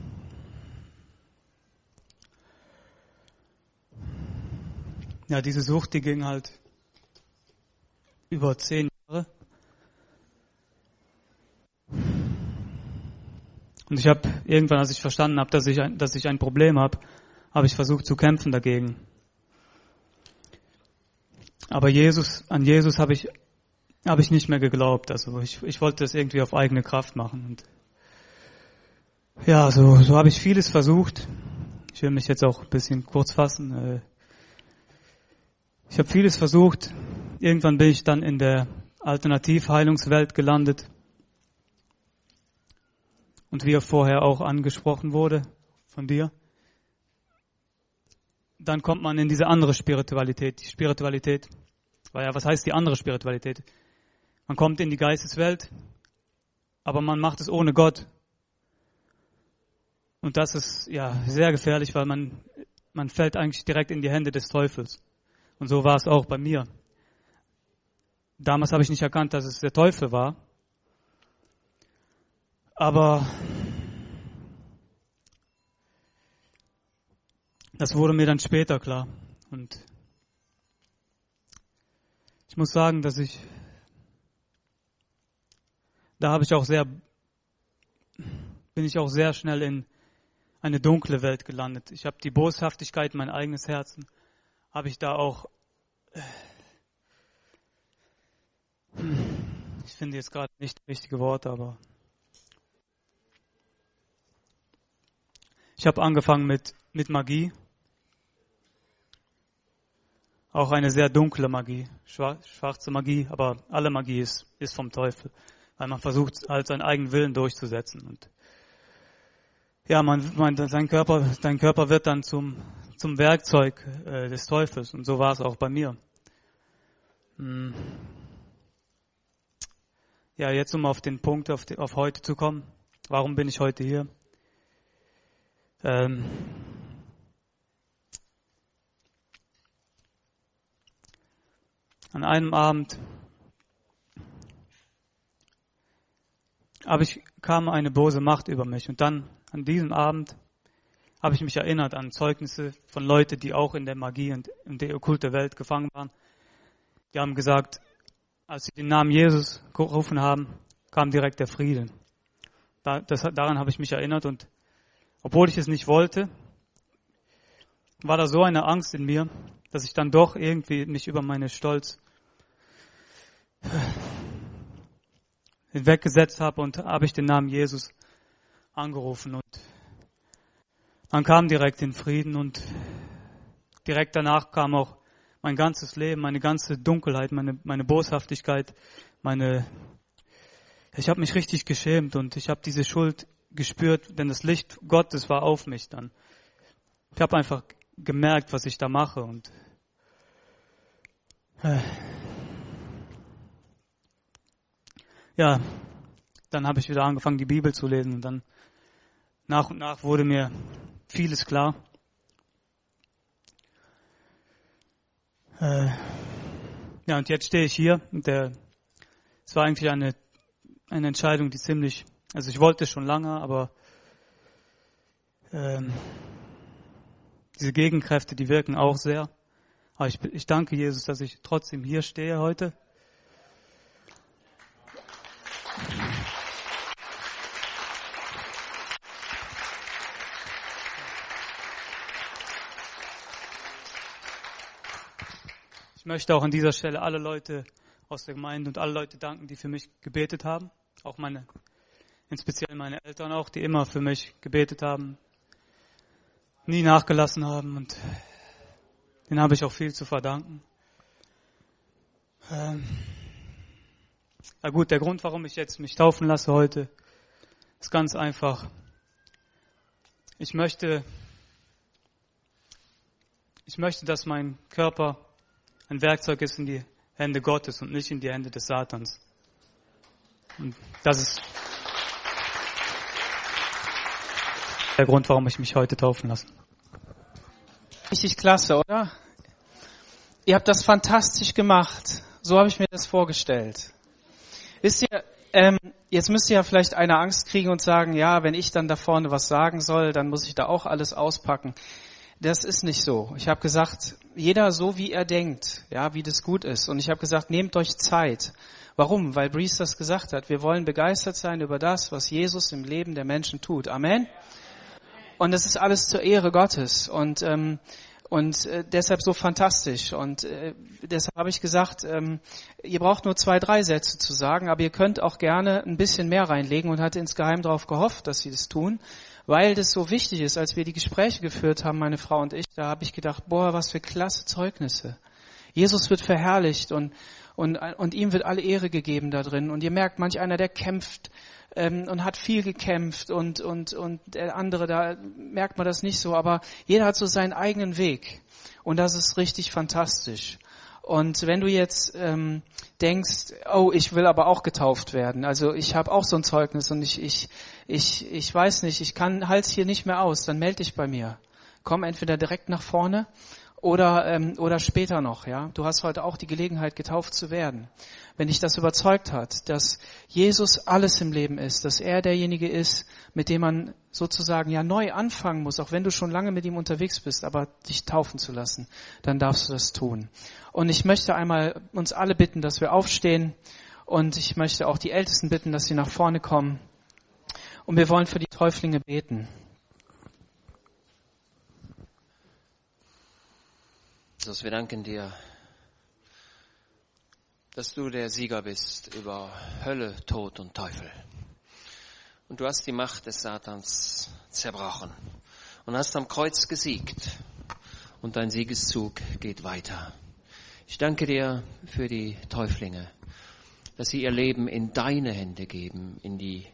Ja, diese Sucht, die ging halt über zehn Jahre. Und ich habe irgendwann, als ich verstanden habe, dass ich ein, dass ich ein Problem habe, habe ich versucht zu kämpfen dagegen. Aber Jesus, an Jesus habe ich, habe ich nicht mehr geglaubt. Also ich, ich wollte das irgendwie auf eigene Kraft machen. Und ja, so, so habe ich vieles versucht. Ich will mich jetzt auch ein bisschen kurz fassen. Ich habe vieles versucht. Irgendwann bin ich dann in der Alternativheilungswelt gelandet. Und wie er vorher auch angesprochen wurde von dir, dann kommt man in diese andere Spiritualität. Die Spiritualität, weil ja, was heißt die andere Spiritualität? Man kommt in die Geisteswelt, aber man macht es ohne Gott. Und das ist ja sehr gefährlich, weil man, man fällt eigentlich direkt in die Hände des Teufels. Und so war es auch bei mir. Damals habe ich nicht erkannt, dass es der Teufel war. Aber das wurde mir dann später klar. Und ich muss sagen, dass ich, da habe ich auch sehr, bin ich auch sehr schnell in eine dunkle Welt gelandet. Ich habe die Boshaftigkeit, mein eigenes Herzen, habe ich da auch, ich finde jetzt gerade nicht das richtige Wort, aber ich habe angefangen mit, mit Magie. Auch eine sehr dunkle Magie, schwarze Magie, aber alle Magie ist, ist vom Teufel, weil man versucht halt seinen eigenen Willen durchzusetzen. Und ja, man, man, sein Körper, dein Körper wird dann zum, zum Werkzeug äh, des Teufels. Und so war es auch bei mir. Hm. Ja, jetzt um auf den Punkt, auf, die, auf heute zu kommen. Warum bin ich heute hier? Ähm, an einem Abend aber ich kam eine böse Macht über mich und dann an diesem Abend habe ich mich erinnert an Zeugnisse von Leuten, die auch in der Magie und in der okkulte Welt gefangen waren. Die haben gesagt, als sie den Namen Jesus gerufen haben, kam direkt der Frieden. Daran habe ich mich erinnert und obwohl ich es nicht wollte, war da so eine Angst in mir, dass ich dann doch irgendwie mich über meine Stolz hinweggesetzt habe und habe ich den Namen Jesus angerufen und dann kam direkt den Frieden und direkt danach kam auch mein ganzes Leben, meine ganze Dunkelheit, meine, meine Boshaftigkeit, meine, ich habe mich richtig geschämt und ich habe diese Schuld gespürt, denn das Licht Gottes war auf mich dann. Ich habe einfach gemerkt, was ich da mache und äh, ja, dann habe ich wieder angefangen, die Bibel zu lesen und dann nach und nach wurde mir vieles klar. Äh, ja, und jetzt stehe ich hier. Und der, es war eigentlich eine, eine Entscheidung, die ziemlich, also ich wollte schon lange, aber ähm, diese Gegenkräfte, die wirken auch sehr. Aber ich, ich danke Jesus, dass ich trotzdem hier stehe heute. Möchte auch an dieser Stelle alle Leute aus der Gemeinde und alle Leute danken, die für mich gebetet haben. Auch meine, in speziell meine Eltern auch, die immer für mich gebetet haben, nie nachgelassen haben und den habe ich auch viel zu verdanken. Ähm, na gut, der Grund, warum ich jetzt mich taufen lasse heute, ist ganz einfach. Ich möchte, ich möchte, dass mein Körper ein Werkzeug ist in die Hände Gottes und nicht in die Hände des Satans. Und das ist der Grund, warum ich mich heute taufen lasse. Richtig klasse, oder? Ihr habt das fantastisch gemacht. So habe ich mir das vorgestellt. Wisst ihr, ähm, jetzt müsst ihr ja vielleicht eine Angst kriegen und sagen, ja, wenn ich dann da vorne was sagen soll, dann muss ich da auch alles auspacken. Das ist nicht so. Ich habe gesagt, jeder so wie er denkt, ja, wie das gut ist. Und ich habe gesagt, nehmt euch Zeit. Warum? Weil Brees das gesagt hat. Wir wollen begeistert sein über das, was Jesus im Leben der Menschen tut. Amen. Und das ist alles zur Ehre Gottes. Und ähm, und äh, deshalb so fantastisch. Und äh, deshalb habe ich gesagt, ähm, ihr braucht nur zwei, drei Sätze zu sagen, aber ihr könnt auch gerne ein bisschen mehr reinlegen und hatte insgeheim darauf gehofft, dass sie das tun, weil das so wichtig ist. Als wir die Gespräche geführt haben, meine Frau und ich, da habe ich gedacht, boah, was für klasse Zeugnisse. Jesus wird verherrlicht und und, und ihm wird alle Ehre gegeben da drin. Und ihr merkt, manch einer, der kämpft ähm, und hat viel gekämpft und, und, und der andere, da merkt man das nicht so, aber jeder hat so seinen eigenen Weg und das ist richtig fantastisch. Und wenn du jetzt ähm, denkst, oh, ich will aber auch getauft werden, also ich habe auch so ein Zeugnis und ich, ich, ich, ich weiß nicht, ich kann Hals hier nicht mehr aus, dann melde dich bei mir. Komm entweder direkt nach vorne oder, ähm, oder später noch. Ja, Du hast heute auch die Gelegenheit, getauft zu werden. Wenn dich das überzeugt hat, dass Jesus alles im Leben ist, dass er derjenige ist, mit dem man sozusagen ja neu anfangen muss, auch wenn du schon lange mit ihm unterwegs bist, aber dich taufen zu lassen, dann darfst du das tun. Und ich möchte einmal uns alle bitten, dass wir aufstehen und ich möchte auch die Ältesten bitten, dass sie nach vorne kommen. Und wir wollen für die Täuflinge beten. Jesus, wir danken dir, dass du der Sieger bist über Hölle, Tod und Teufel. Und du hast die Macht des Satans zerbrochen und hast am Kreuz gesiegt. Und dein Siegeszug geht weiter. Ich danke dir für die Täuflinge, dass sie ihr Leben in deine Hände geben, in die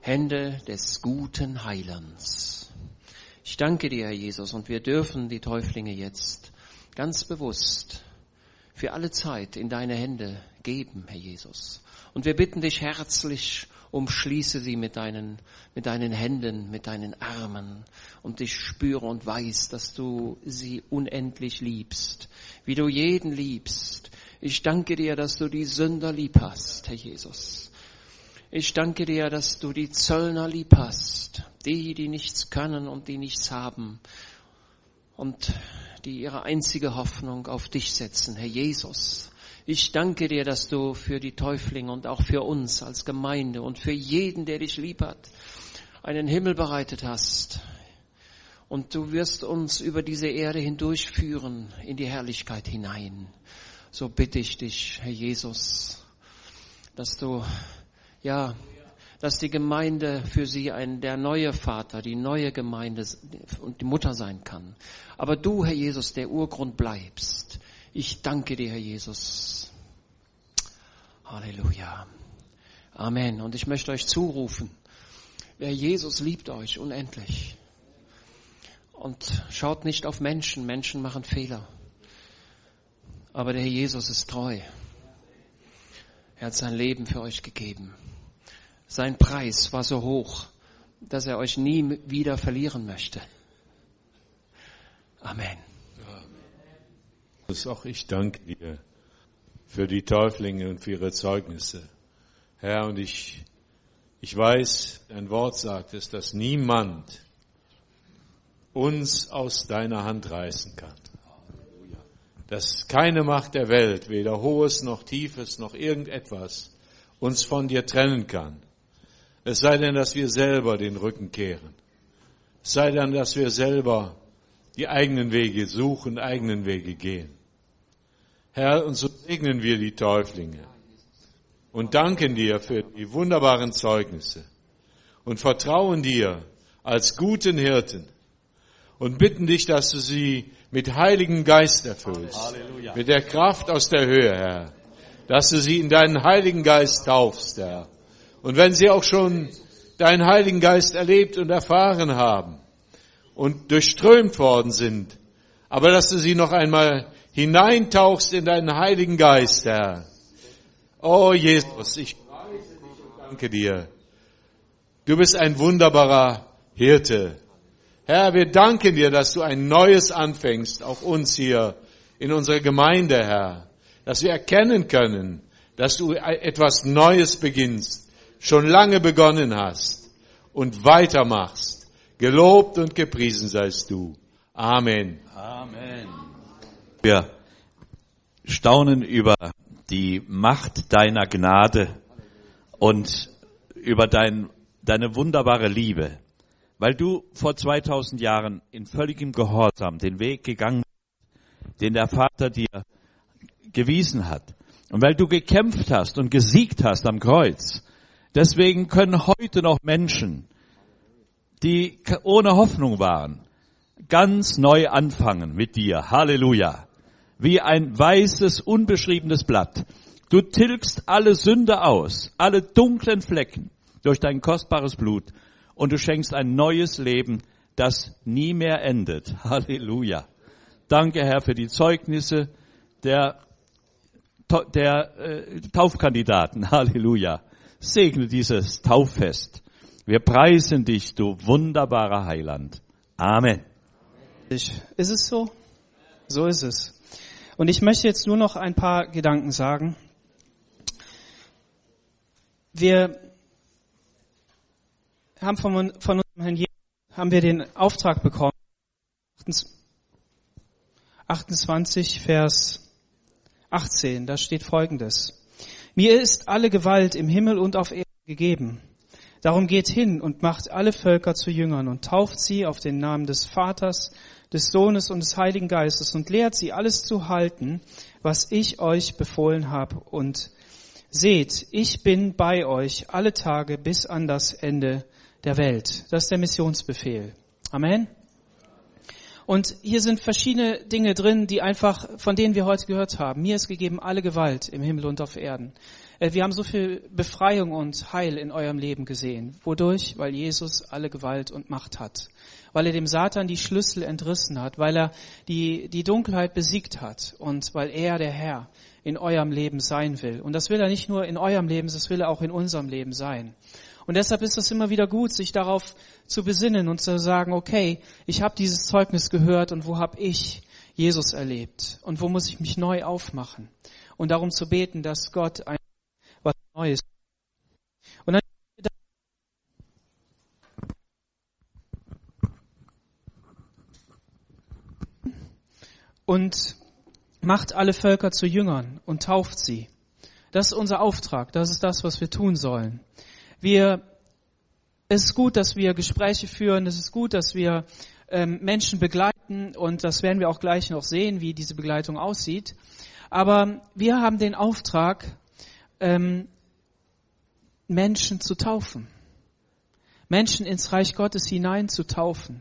Hände des guten Heilands. Ich danke dir, Herr Jesus, und wir dürfen die Täuflinge jetzt ganz bewusst für alle Zeit in deine Hände geben, Herr Jesus. Und wir bitten dich herzlich, umschließe sie mit deinen, mit deinen Händen, mit deinen Armen. Und ich spüre und weiß, dass du sie unendlich liebst, wie du jeden liebst. Ich danke dir, dass du die Sünder lieb hast, Herr Jesus. Ich danke dir, dass du die Zöllner lieb hast, die, die nichts können und die nichts haben. Und die ihre einzige Hoffnung auf dich setzen, Herr Jesus. Ich danke dir, dass du für die Täuflinge und auch für uns als Gemeinde und für jeden, der dich lieb hat, einen Himmel bereitet hast. Und du wirst uns über diese Erde hindurchführen in die Herrlichkeit hinein. So bitte ich dich, Herr Jesus, dass du, ja, dass die Gemeinde für sie ein, der neue Vater, die neue Gemeinde und die Mutter sein kann. Aber du, Herr Jesus, der Urgrund bleibst. Ich danke dir, Herr Jesus. Halleluja. Amen. Und ich möchte euch zurufen, wer Jesus liebt euch unendlich. Und schaut nicht auf Menschen. Menschen machen Fehler. Aber der Herr Jesus ist treu. Er hat sein Leben für euch gegeben. Sein Preis war so hoch, dass er euch nie wieder verlieren möchte. Amen. Auch ich danke dir für die Täuflinge und für ihre Zeugnisse. Herr, und ich, ich weiß, dein Wort sagt es, dass niemand uns aus deiner Hand reißen kann. Dass keine Macht der Welt, weder hohes noch tiefes noch irgendetwas, uns von dir trennen kann. Es sei denn, dass wir selber den Rücken kehren. Es sei denn, dass wir selber die eigenen Wege suchen, eigenen Wege gehen. Herr, und so segnen wir die Täuflinge und danken dir für die wunderbaren Zeugnisse und vertrauen dir als guten Hirten und bitten dich, dass du sie mit Heiligen Geist erfüllst, Halleluja. mit der Kraft aus der Höhe, Herr, dass du sie in deinen Heiligen Geist taufst, Herr. Und wenn sie auch schon deinen Heiligen Geist erlebt und erfahren haben und durchströmt worden sind, aber dass du sie noch einmal hineintauchst in deinen Heiligen Geist, Herr. Oh Jesus, ich danke dir. Du bist ein wunderbarer Hirte. Herr, wir danken dir, dass du ein Neues anfängst, auch uns hier in unserer Gemeinde, Herr. Dass wir erkennen können, dass du etwas Neues beginnst, schon lange begonnen hast und weitermachst. Gelobt und gepriesen seist du. Amen. Amen. Wir staunen über die Macht deiner Gnade und über dein, deine wunderbare Liebe, weil du vor 2000 Jahren in völligem Gehorsam den Weg gegangen bist, den der Vater dir gewiesen hat. Und weil du gekämpft hast und gesiegt hast am Kreuz. Deswegen können heute noch Menschen, die ohne Hoffnung waren, ganz neu anfangen mit dir. Halleluja. Wie ein weißes, unbeschriebenes Blatt. Du tilgst alle Sünde aus, alle dunklen Flecken durch dein kostbares Blut und du schenkst ein neues Leben, das nie mehr endet. <laughs> Halleluja. Danke, Herr, für die Zeugnisse der, der äh, Taufkandidaten. <laughs> Halleluja. Segne dieses Tauffest. Wir preisen dich, du wunderbarer Heiland. Amen. Ist es so? So ist es. Und ich möchte jetzt nur noch ein paar Gedanken sagen. Wir haben von, von unserem Herrn Jesus haben wir den Auftrag bekommen. 28 Vers 18, da steht folgendes. Mir ist alle Gewalt im Himmel und auf Erden gegeben. Darum geht hin und macht alle Völker zu Jüngern und tauft sie auf den Namen des Vaters, des Sohnes und des Heiligen Geistes und lehrt sie alles zu halten, was ich euch befohlen habe. Und seht, ich bin bei euch alle Tage bis an das Ende der Welt. Das ist der Missionsbefehl. Amen. Und hier sind verschiedene Dinge drin, die einfach, von denen wir heute gehört haben. Mir ist gegeben alle Gewalt im Himmel und auf Erden. Äh, wir haben so viel Befreiung und Heil in eurem Leben gesehen. Wodurch? Weil Jesus alle Gewalt und Macht hat. Weil er dem Satan die Schlüssel entrissen hat. Weil er die, die Dunkelheit besiegt hat. Und weil er der Herr in eurem Leben sein will. Und das will er nicht nur in eurem Leben, das will er auch in unserem Leben sein. Und deshalb ist es immer wieder gut, sich darauf zu besinnen und zu sagen, okay, ich habe dieses Zeugnis gehört und wo habe ich Jesus erlebt? Und wo muss ich mich neu aufmachen? Und darum zu beten, dass Gott ein was Neues. Und dann und macht alle Völker zu Jüngern und tauft sie. Das ist unser Auftrag, das ist das, was wir tun sollen. Wir, es ist gut, dass wir Gespräche führen, es ist gut, dass wir ähm, Menschen begleiten und das werden wir auch gleich noch sehen, wie diese Begleitung aussieht. Aber wir haben den Auftrag, ähm, Menschen zu taufen. Menschen ins Reich Gottes hinein zu taufen.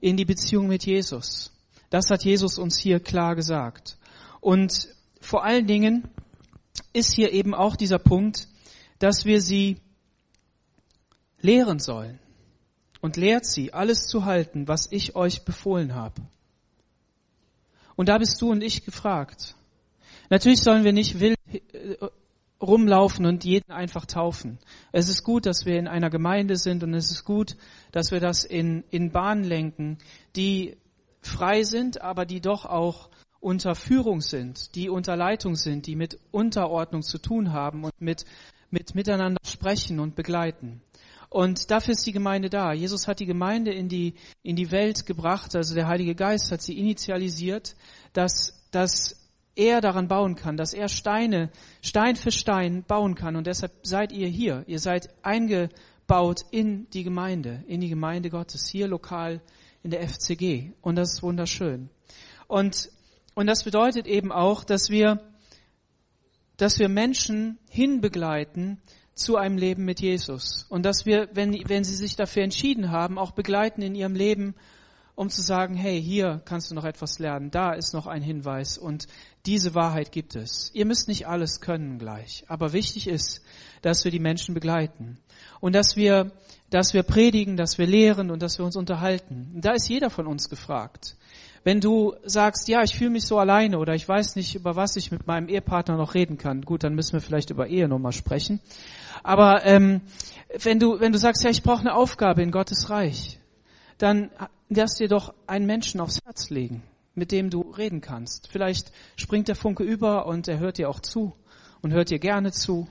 In die Beziehung mit Jesus. Das hat Jesus uns hier klar gesagt. Und vor allen Dingen ist hier eben auch dieser Punkt, dass wir sie lehren sollen. Und lehrt sie, alles zu halten, was ich euch befohlen habe. Und da bist du und ich gefragt. Natürlich sollen wir nicht wild äh, rumlaufen und jeden einfach taufen. Es ist gut, dass wir in einer Gemeinde sind und es ist gut, dass wir das in, in Bahnen lenken, die frei sind, aber die doch auch unter Führung sind, die unter Leitung sind, die mit Unterordnung zu tun haben und mit, mit miteinander sprechen und begleiten. Und dafür ist die Gemeinde da. Jesus hat die Gemeinde in die, in die Welt gebracht, also der Heilige Geist hat sie initialisiert, dass, dass er daran bauen kann, dass er Steine, Stein für Stein bauen kann. Und deshalb seid ihr hier. Ihr seid eingebaut in die Gemeinde, in die Gemeinde Gottes, hier lokal in der FCG. Und das ist wunderschön. Und, und das bedeutet eben auch, dass wir, dass wir Menschen hinbegleiten zu einem Leben mit Jesus. Und dass wir, wenn, wenn sie sich dafür entschieden haben, auch begleiten in ihrem Leben, um zu sagen, hey, hier kannst du noch etwas lernen, da ist noch ein Hinweis und diese Wahrheit gibt es. Ihr müsst nicht alles können gleich, aber wichtig ist, dass wir die Menschen begleiten und dass wir, dass wir predigen, dass wir lehren und dass wir uns unterhalten. Da ist jeder von uns gefragt. Wenn du sagst, ja, ich fühle mich so alleine oder ich weiß nicht, über was ich mit meinem Ehepartner noch reden kann, gut, dann müssen wir vielleicht über Ehe nochmal sprechen. Aber ähm, wenn du wenn du sagst, ja, ich brauche eine Aufgabe in Gottes Reich, dann lass dir doch einen Menschen aufs Herz legen, mit dem du reden kannst. Vielleicht springt der Funke über und er hört dir auch zu und hört dir gerne zu.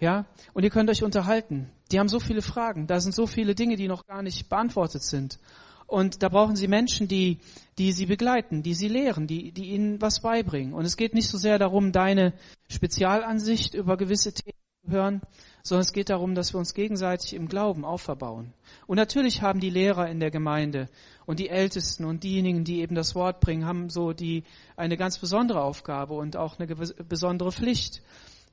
Ja, und ihr könnt euch unterhalten. Die haben so viele Fragen. Da sind so viele Dinge, die noch gar nicht beantwortet sind. Und da brauchen sie Menschen, die, die sie begleiten, die sie lehren, die, die ihnen was beibringen. Und es geht nicht so sehr darum, deine Spezialansicht über gewisse Themen zu hören, sondern es geht darum, dass wir uns gegenseitig im Glauben auferbauen. Und natürlich haben die Lehrer in der Gemeinde und die Ältesten und diejenigen, die eben das Wort bringen, haben so die, eine ganz besondere Aufgabe und auch eine besondere Pflicht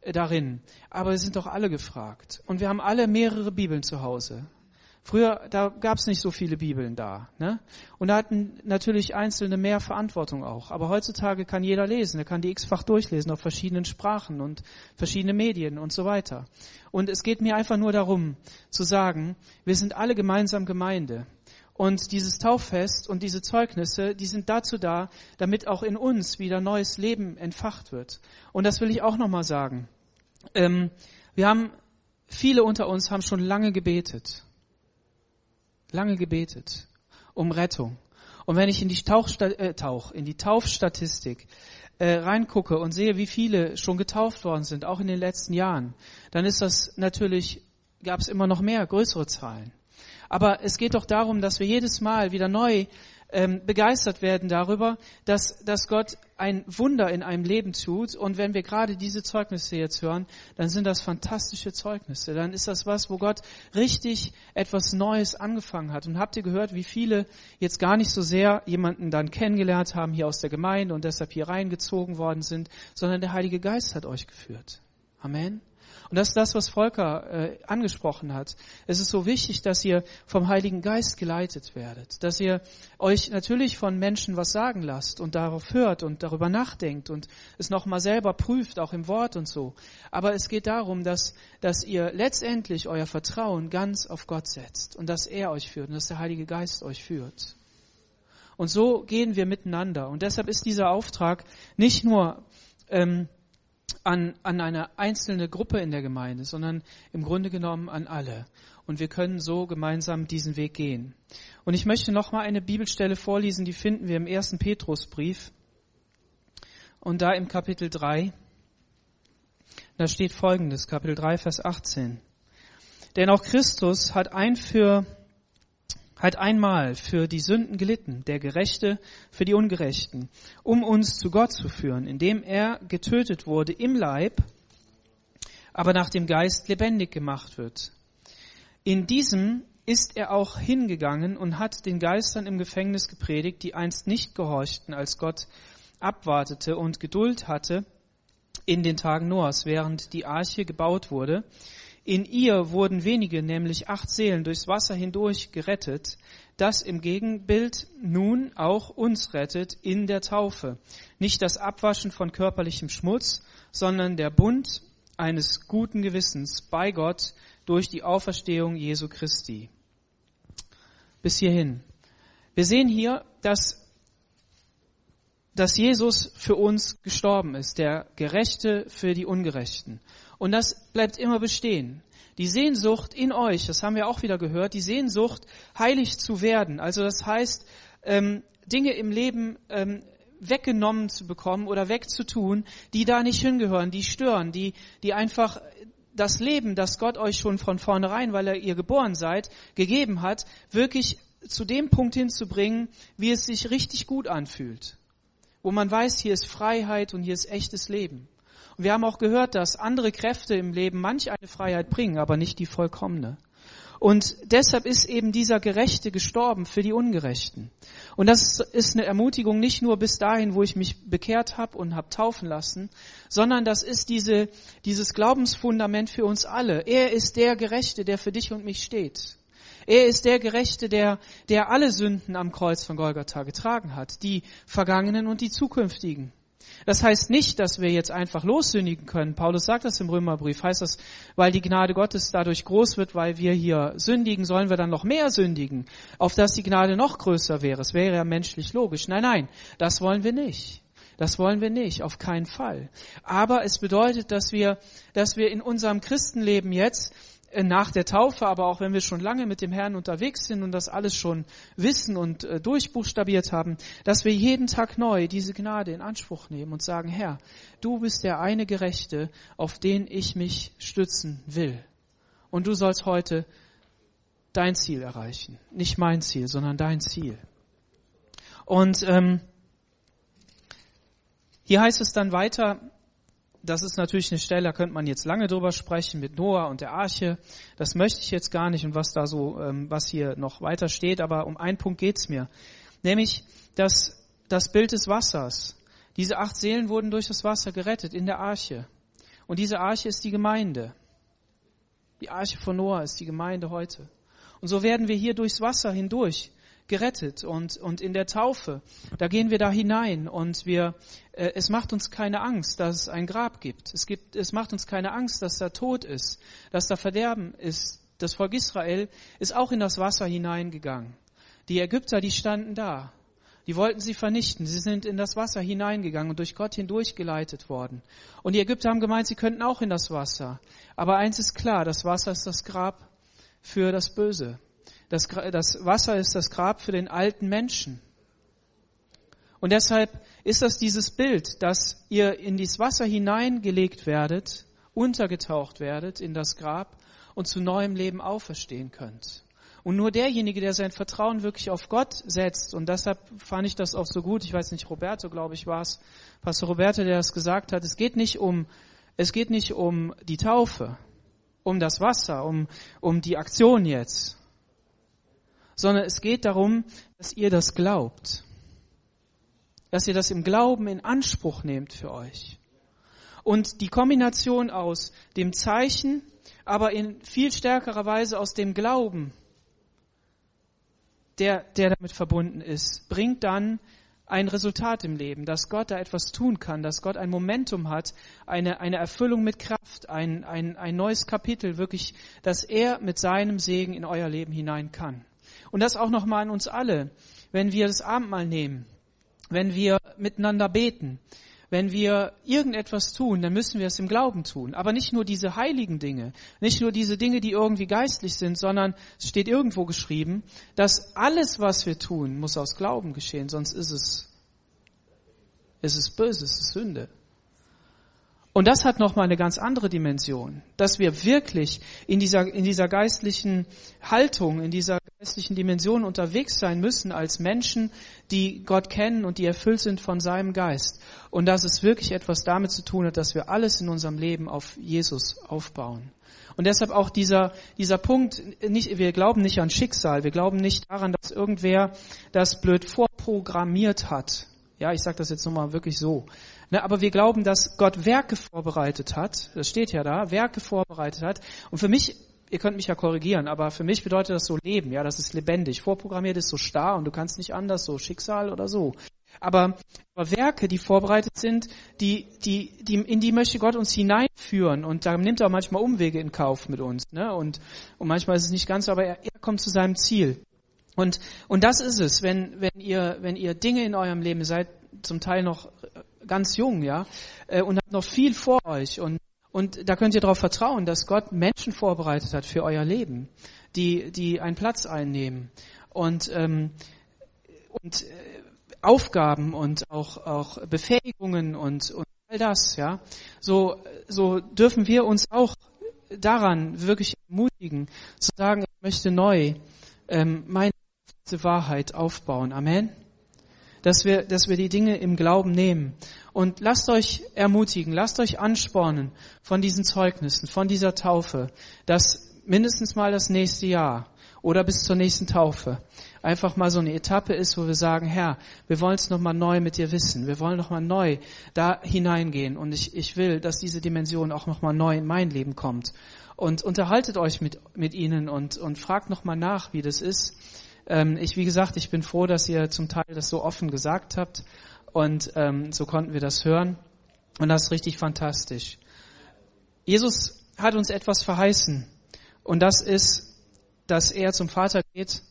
darin. Aber wir sind doch alle gefragt. Und wir haben alle mehrere Bibeln zu Hause. Früher, da gab es nicht so viele Bibeln da. Ne? Und da hatten natürlich Einzelne mehr Verantwortung auch. Aber heutzutage kann jeder lesen. Er kann die x-fach durchlesen auf verschiedenen Sprachen und verschiedene Medien und so weiter. Und es geht mir einfach nur darum zu sagen, wir sind alle gemeinsam Gemeinde. Und dieses Tauffest und diese Zeugnisse, die sind dazu da, damit auch in uns wieder neues Leben entfacht wird. Und das will ich auch nochmal sagen. Ähm, wir haben, viele unter uns haben schon lange gebetet lange gebetet um Rettung. Und wenn ich in die, äh, Tauch, in die Taufstatistik äh, reingucke und sehe, wie viele schon getauft worden sind, auch in den letzten Jahren, dann ist das natürlich, gab es immer noch mehr, größere Zahlen. Aber es geht doch darum, dass wir jedes Mal wieder neu ähm, begeistert werden darüber, dass, dass Gott ein Wunder in einem Leben tut. Und wenn wir gerade diese Zeugnisse jetzt hören, dann sind das fantastische Zeugnisse. Dann ist das was, wo Gott richtig etwas Neues angefangen hat. Und habt ihr gehört, wie viele jetzt gar nicht so sehr jemanden dann kennengelernt haben hier aus der Gemeinde und deshalb hier reingezogen worden sind, sondern der Heilige Geist hat euch geführt. Amen. Und das ist das, was Volker äh, angesprochen hat. Es ist so wichtig, dass ihr vom Heiligen Geist geleitet werdet, dass ihr euch natürlich von Menschen was sagen lasst und darauf hört und darüber nachdenkt und es nochmal selber prüft, auch im Wort und so. Aber es geht darum, dass, dass ihr letztendlich euer Vertrauen ganz auf Gott setzt und dass er euch führt und dass der Heilige Geist euch führt. Und so gehen wir miteinander. Und deshalb ist dieser Auftrag nicht nur ähm, an, an eine einzelne Gruppe in der Gemeinde, sondern im Grunde genommen an alle. Und wir können so gemeinsam diesen Weg gehen. Und ich möchte noch mal eine Bibelstelle vorlesen, die finden wir im ersten Petrusbrief. Und da im Kapitel 3, da steht folgendes, Kapitel 3, Vers 18. Denn auch Christus hat ein für hat einmal für die Sünden gelitten, der Gerechte für die Ungerechten, um uns zu Gott zu führen, indem er getötet wurde im Leib, aber nach dem Geist lebendig gemacht wird. In diesem ist er auch hingegangen und hat den Geistern im Gefängnis gepredigt, die einst nicht gehorchten, als Gott abwartete und Geduld hatte in den Tagen Noahs, während die Arche gebaut wurde, in ihr wurden wenige, nämlich acht Seelen, durchs Wasser hindurch gerettet, das im Gegenbild nun auch uns rettet in der Taufe. Nicht das Abwaschen von körperlichem Schmutz, sondern der Bund eines guten Gewissens bei Gott durch die Auferstehung Jesu Christi. Bis hierhin. Wir sehen hier, dass dass Jesus für uns gestorben ist, der Gerechte für die Ungerechten. Und das bleibt immer bestehen. Die Sehnsucht in euch, das haben wir auch wieder gehört, die Sehnsucht, heilig zu werden. Also das heißt, ähm, Dinge im Leben ähm, weggenommen zu bekommen oder wegzutun, die da nicht hingehören, die stören, die, die einfach das Leben, das Gott euch schon von vornherein, weil er ihr geboren seid, gegeben hat, wirklich zu dem Punkt hinzubringen, wie es sich richtig gut anfühlt. Wo man weiß, hier ist Freiheit und hier ist echtes Leben. Und wir haben auch gehört, dass andere Kräfte im Leben manch eine Freiheit bringen, aber nicht die vollkommene. Und deshalb ist eben dieser Gerechte gestorben für die Ungerechten. Und das ist eine Ermutigung nicht nur bis dahin, wo ich mich bekehrt habe und habe taufen lassen, sondern das ist diese, dieses Glaubensfundament für uns alle. Er ist der Gerechte, der für dich und mich steht. Er ist der Gerechte, der, der alle Sünden am Kreuz von Golgatha getragen hat, die vergangenen und die zukünftigen. Das heißt nicht, dass wir jetzt einfach lossündigen können. Paulus sagt das im Römerbrief. Heißt das, weil die Gnade Gottes dadurch groß wird, weil wir hier sündigen, sollen wir dann noch mehr sündigen, auf dass die Gnade noch größer wäre. Es wäre ja menschlich logisch. Nein, nein, das wollen wir nicht. Das wollen wir nicht, auf keinen Fall. Aber es bedeutet, dass wir, dass wir in unserem Christenleben jetzt nach der Taufe, aber auch wenn wir schon lange mit dem Herrn unterwegs sind und das alles schon wissen und äh, durchbuchstabiert haben, dass wir jeden Tag neu diese Gnade in Anspruch nehmen und sagen, Herr, du bist der eine Gerechte, auf den ich mich stützen will. Und du sollst heute dein Ziel erreichen. Nicht mein Ziel, sondern dein Ziel. Und ähm, hier heißt es dann weiter, das ist natürlich eine Stelle, da könnte man jetzt lange drüber sprechen mit Noah und der Arche. Das möchte ich jetzt gar nicht und was da so, ähm, was hier noch weiter steht, aber um einen Punkt geht's mir. Nämlich das, das Bild des Wassers. Diese acht Seelen wurden durch das Wasser gerettet in der Arche. Und diese Arche ist die Gemeinde. Die Arche von Noah ist die Gemeinde heute. Und so werden wir hier durchs Wasser hindurch gerettet und, und in der Taufe, da gehen wir da hinein und wir, äh, es macht uns keine Angst, dass es ein Grab gibt. Es gibt, es macht uns keine Angst, dass da Tod ist, dass da Verderben ist. Das Volk Israel ist auch in das Wasser hineingegangen. Die Ägypter, die standen da. Die wollten sie vernichten. Sie sind in das Wasser hineingegangen und durch Gott hindurchgeleitet worden. Und die Ägypter haben gemeint, sie könnten auch in das Wasser. Aber eins ist klar, das Wasser ist das Grab für das Böse. Das, das Wasser ist das Grab für den alten Menschen. Und deshalb ist das dieses Bild, dass ihr in dieses Wasser hineingelegt werdet, untergetaucht werdet in das Grab und zu neuem Leben auferstehen könnt. Und nur derjenige, der sein Vertrauen wirklich auf Gott setzt, und deshalb fand ich das auch so gut, ich weiß nicht, Roberto, glaube ich, war es, Pastor Roberto, der das gesagt hat, es geht nicht um, es geht nicht um die Taufe, um das Wasser, um, um die Aktion jetzt, sondern es geht darum, dass ihr das glaubt. Dass ihr das im Glauben in Anspruch nehmt für euch. Und die Kombination aus dem Zeichen, aber in viel stärkerer Weise aus dem Glauben, der, der damit verbunden ist, bringt dann ein Resultat im Leben, dass Gott da etwas tun kann, dass Gott ein Momentum hat, eine, eine Erfüllung mit Kraft, ein, ein, ein neues Kapitel, wirklich, dass er mit seinem Segen in euer Leben hinein kann. Und das auch nochmal an uns alle, wenn wir das Abendmahl nehmen, wenn wir miteinander beten, wenn wir irgendetwas tun, dann müssen wir es im Glauben tun. Aber nicht nur diese heiligen Dinge, nicht nur diese Dinge, die irgendwie geistlich sind, sondern es steht irgendwo geschrieben, dass alles, was wir tun, muss aus Glauben geschehen, sonst ist es, ist es böse, ist es Sünde. Und das hat nochmal eine ganz andere Dimension, dass wir wirklich in dieser, in dieser geistlichen Haltung, in dieser geistlichen Dimension unterwegs sein müssen als Menschen, die Gott kennen und die erfüllt sind von seinem Geist. Und dass es wirklich etwas damit zu tun hat, dass wir alles in unserem Leben auf Jesus aufbauen. Und deshalb auch dieser, dieser Punkt, nicht, wir glauben nicht an Schicksal, wir glauben nicht daran, dass irgendwer das blöd vorprogrammiert hat. Ja, ich sage das jetzt nochmal wirklich so. Ne, aber wir glauben, dass Gott Werke vorbereitet hat. Das steht ja da, Werke vorbereitet hat. Und für mich, ihr könnt mich ja korrigieren, aber für mich bedeutet das so Leben. Ja, das ist lebendig. Vorprogrammiert ist so starr und du kannst nicht anders, so Schicksal oder so. Aber, aber Werke, die vorbereitet sind, die, die, die, in die möchte Gott uns hineinführen. Und da nimmt er manchmal Umwege in Kauf mit uns. Ne? Und, und manchmal ist es nicht ganz so, aber er, er kommt zu seinem Ziel. Und, und das ist es, wenn, wenn, ihr, wenn ihr Dinge in eurem Leben seid, zum Teil noch ganz jung, ja, äh, und habt noch viel vor euch und und da könnt ihr darauf vertrauen, dass Gott Menschen vorbereitet hat für euer Leben, die die einen Platz einnehmen und ähm, und äh, Aufgaben und auch auch Befähigungen und, und all das, ja. So so dürfen wir uns auch daran wirklich ermutigen, zu sagen, ich möchte neu ähm, meine Wahrheit aufbauen. Amen. Dass wir, dass wir die Dinge im Glauben nehmen. Und lasst euch ermutigen, lasst euch anspornen von diesen Zeugnissen, von dieser Taufe, dass mindestens mal das nächste Jahr oder bis zur nächsten Taufe einfach mal so eine Etappe ist, wo wir sagen, Herr, wir wollen es nochmal neu mit dir wissen. Wir wollen nochmal neu da hineingehen. Und ich, ich will, dass diese Dimension auch nochmal neu in mein Leben kommt. Und unterhaltet euch mit, mit ihnen und, und fragt nochmal nach, wie das ist. Ähm, ich, wie gesagt, ich bin froh, dass ihr zum Teil das so offen gesagt habt. Und ähm, so konnten wir das hören. Und das ist richtig fantastisch. Jesus hat uns etwas verheißen. Und das ist, dass er zum Vater geht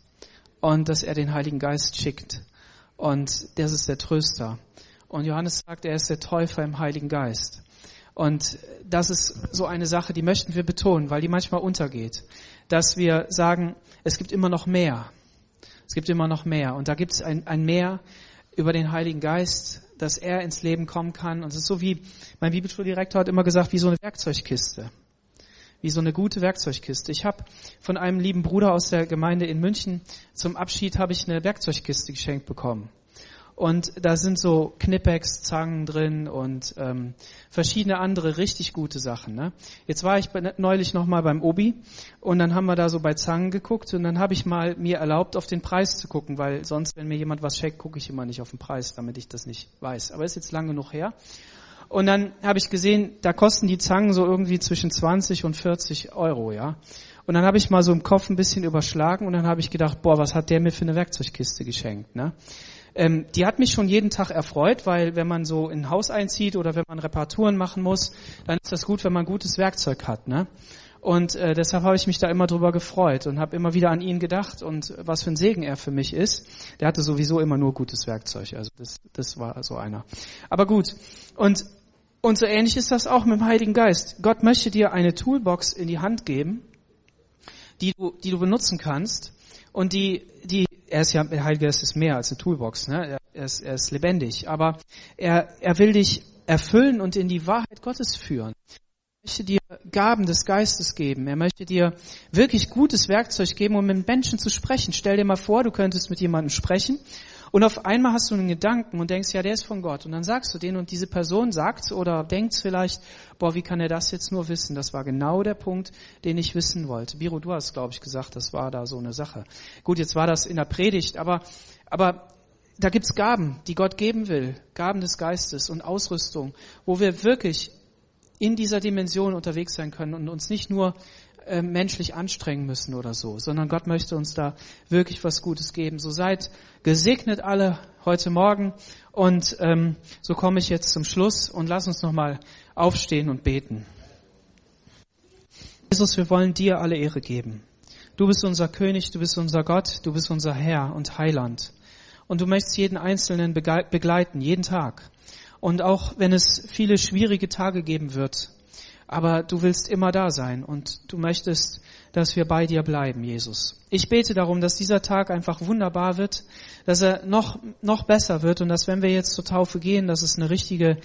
und dass er den Heiligen Geist schickt. Und das ist der Tröster. Und Johannes sagt, er ist der Täufer im Heiligen Geist. Und das ist so eine Sache, die möchten wir betonen, weil die manchmal untergeht. Dass wir sagen, es gibt immer noch mehr. Es gibt immer noch mehr. Und da gibt es ein, ein Mehr über den Heiligen Geist, dass er ins Leben kommen kann. Und es ist so wie, mein Bibelschuldirektor hat immer gesagt, wie so eine Werkzeugkiste wie so eine gute Werkzeugkiste. Ich habe von einem lieben Bruder aus der Gemeinde in München zum Abschied habe ich eine Werkzeugkiste geschenkt bekommen. Und da sind so Knipex, Zangen drin und ähm, verschiedene andere richtig gute Sachen. Ne? Jetzt war ich neulich nochmal beim Obi und dann haben wir da so bei Zangen geguckt und dann habe ich mal mir erlaubt, auf den Preis zu gucken, weil sonst, wenn mir jemand was schenkt, gucke ich immer nicht auf den Preis, damit ich das nicht weiß. Aber ist jetzt lange genug her. Und dann habe ich gesehen, da kosten die Zangen so irgendwie zwischen 20 und 40 Euro, ja. Und dann habe ich mal so im Kopf ein bisschen überschlagen und dann habe ich gedacht, boah, was hat der mir für eine Werkzeugkiste geschenkt, ne? Ähm, die hat mich schon jeden Tag erfreut, weil wenn man so in ein Haus einzieht oder wenn man Reparaturen machen muss, dann ist das gut, wenn man gutes Werkzeug hat, ne? Und äh, deshalb habe ich mich da immer drüber gefreut und habe immer wieder an ihn gedacht und was für ein Segen er für mich ist. Der hatte sowieso immer nur gutes Werkzeug, also das, das war so einer. Aber gut. Und und so ähnlich ist das auch mit dem Heiligen Geist. Gott möchte dir eine Toolbox in die Hand geben, die du, die du benutzen kannst und die, die, er ist ja, der Heilige Geist ist mehr als eine Toolbox, ne? Er ist, er ist lebendig, aber er, er will dich erfüllen und in die Wahrheit Gottes führen. Er möchte dir Gaben des Geistes geben. Er möchte dir wirklich gutes Werkzeug geben, um mit Menschen zu sprechen. Stell dir mal vor, du könntest mit jemandem sprechen und auf einmal hast du einen Gedanken und denkst, ja, der ist von Gott. Und dann sagst du den und diese Person sagt oder denkt vielleicht, boah, wie kann er das jetzt nur wissen? Das war genau der Punkt, den ich wissen wollte. Biro, du hast, glaube ich, gesagt, das war da so eine Sache. Gut, jetzt war das in der Predigt, aber, aber da gibt's Gaben, die Gott geben will. Gaben des Geistes und Ausrüstung, wo wir wirklich in dieser Dimension unterwegs sein können und uns nicht nur äh, menschlich anstrengen müssen oder so, sondern Gott möchte uns da wirklich was Gutes geben. So seid gesegnet alle heute Morgen und ähm, so komme ich jetzt zum Schluss und lass uns nochmal aufstehen und beten. Jesus, wir wollen dir alle Ehre geben. Du bist unser König, du bist unser Gott, du bist unser Herr und Heiland. Und du möchtest jeden Einzelnen begleiten, jeden Tag. Und auch wenn es viele schwierige Tage geben wird, aber du willst immer da sein und du möchtest, dass wir bei dir bleiben, Jesus. Ich bete darum, dass dieser Tag einfach wunderbar wird, dass er noch, noch besser wird und dass wenn wir jetzt zur Taufe gehen, dass es eine richtige,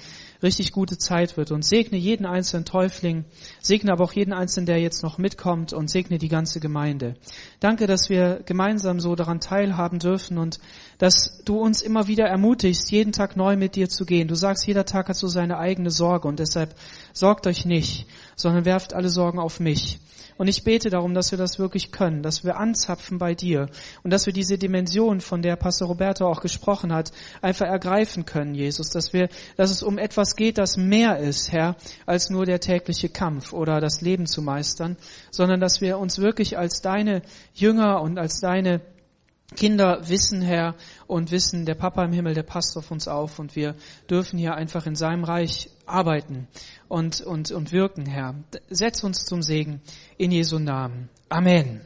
richtig gute Zeit wird und segne jeden einzelnen Täufling, segne aber auch jeden einzelnen, der jetzt noch mitkommt und segne die ganze Gemeinde. Danke, dass wir gemeinsam so daran teilhaben dürfen und dass du uns immer wieder ermutigst, jeden Tag neu mit dir zu gehen. Du sagst, jeder Tag hat so seine eigene Sorge und deshalb sorgt euch nicht, sondern werft alle Sorgen auf mich. Und ich bete darum, dass wir das wirklich können, dass wir anzapfen bei dir und dass wir diese Dimension, von der Pastor Roberto auch gesprochen hat, einfach ergreifen können, Jesus, dass wir, dass es um etwas geht, das mehr ist, Herr, als nur der tägliche Kampf oder das Leben zu meistern, sondern dass wir uns wirklich als deine Jünger und als deine Kinder wissen, Herr, und wissen, der Papa im Himmel, der passt auf uns auf und wir dürfen hier einfach in seinem Reich arbeiten und, und, und wirken, Herr. Setz uns zum Segen in Jesu Namen. Amen.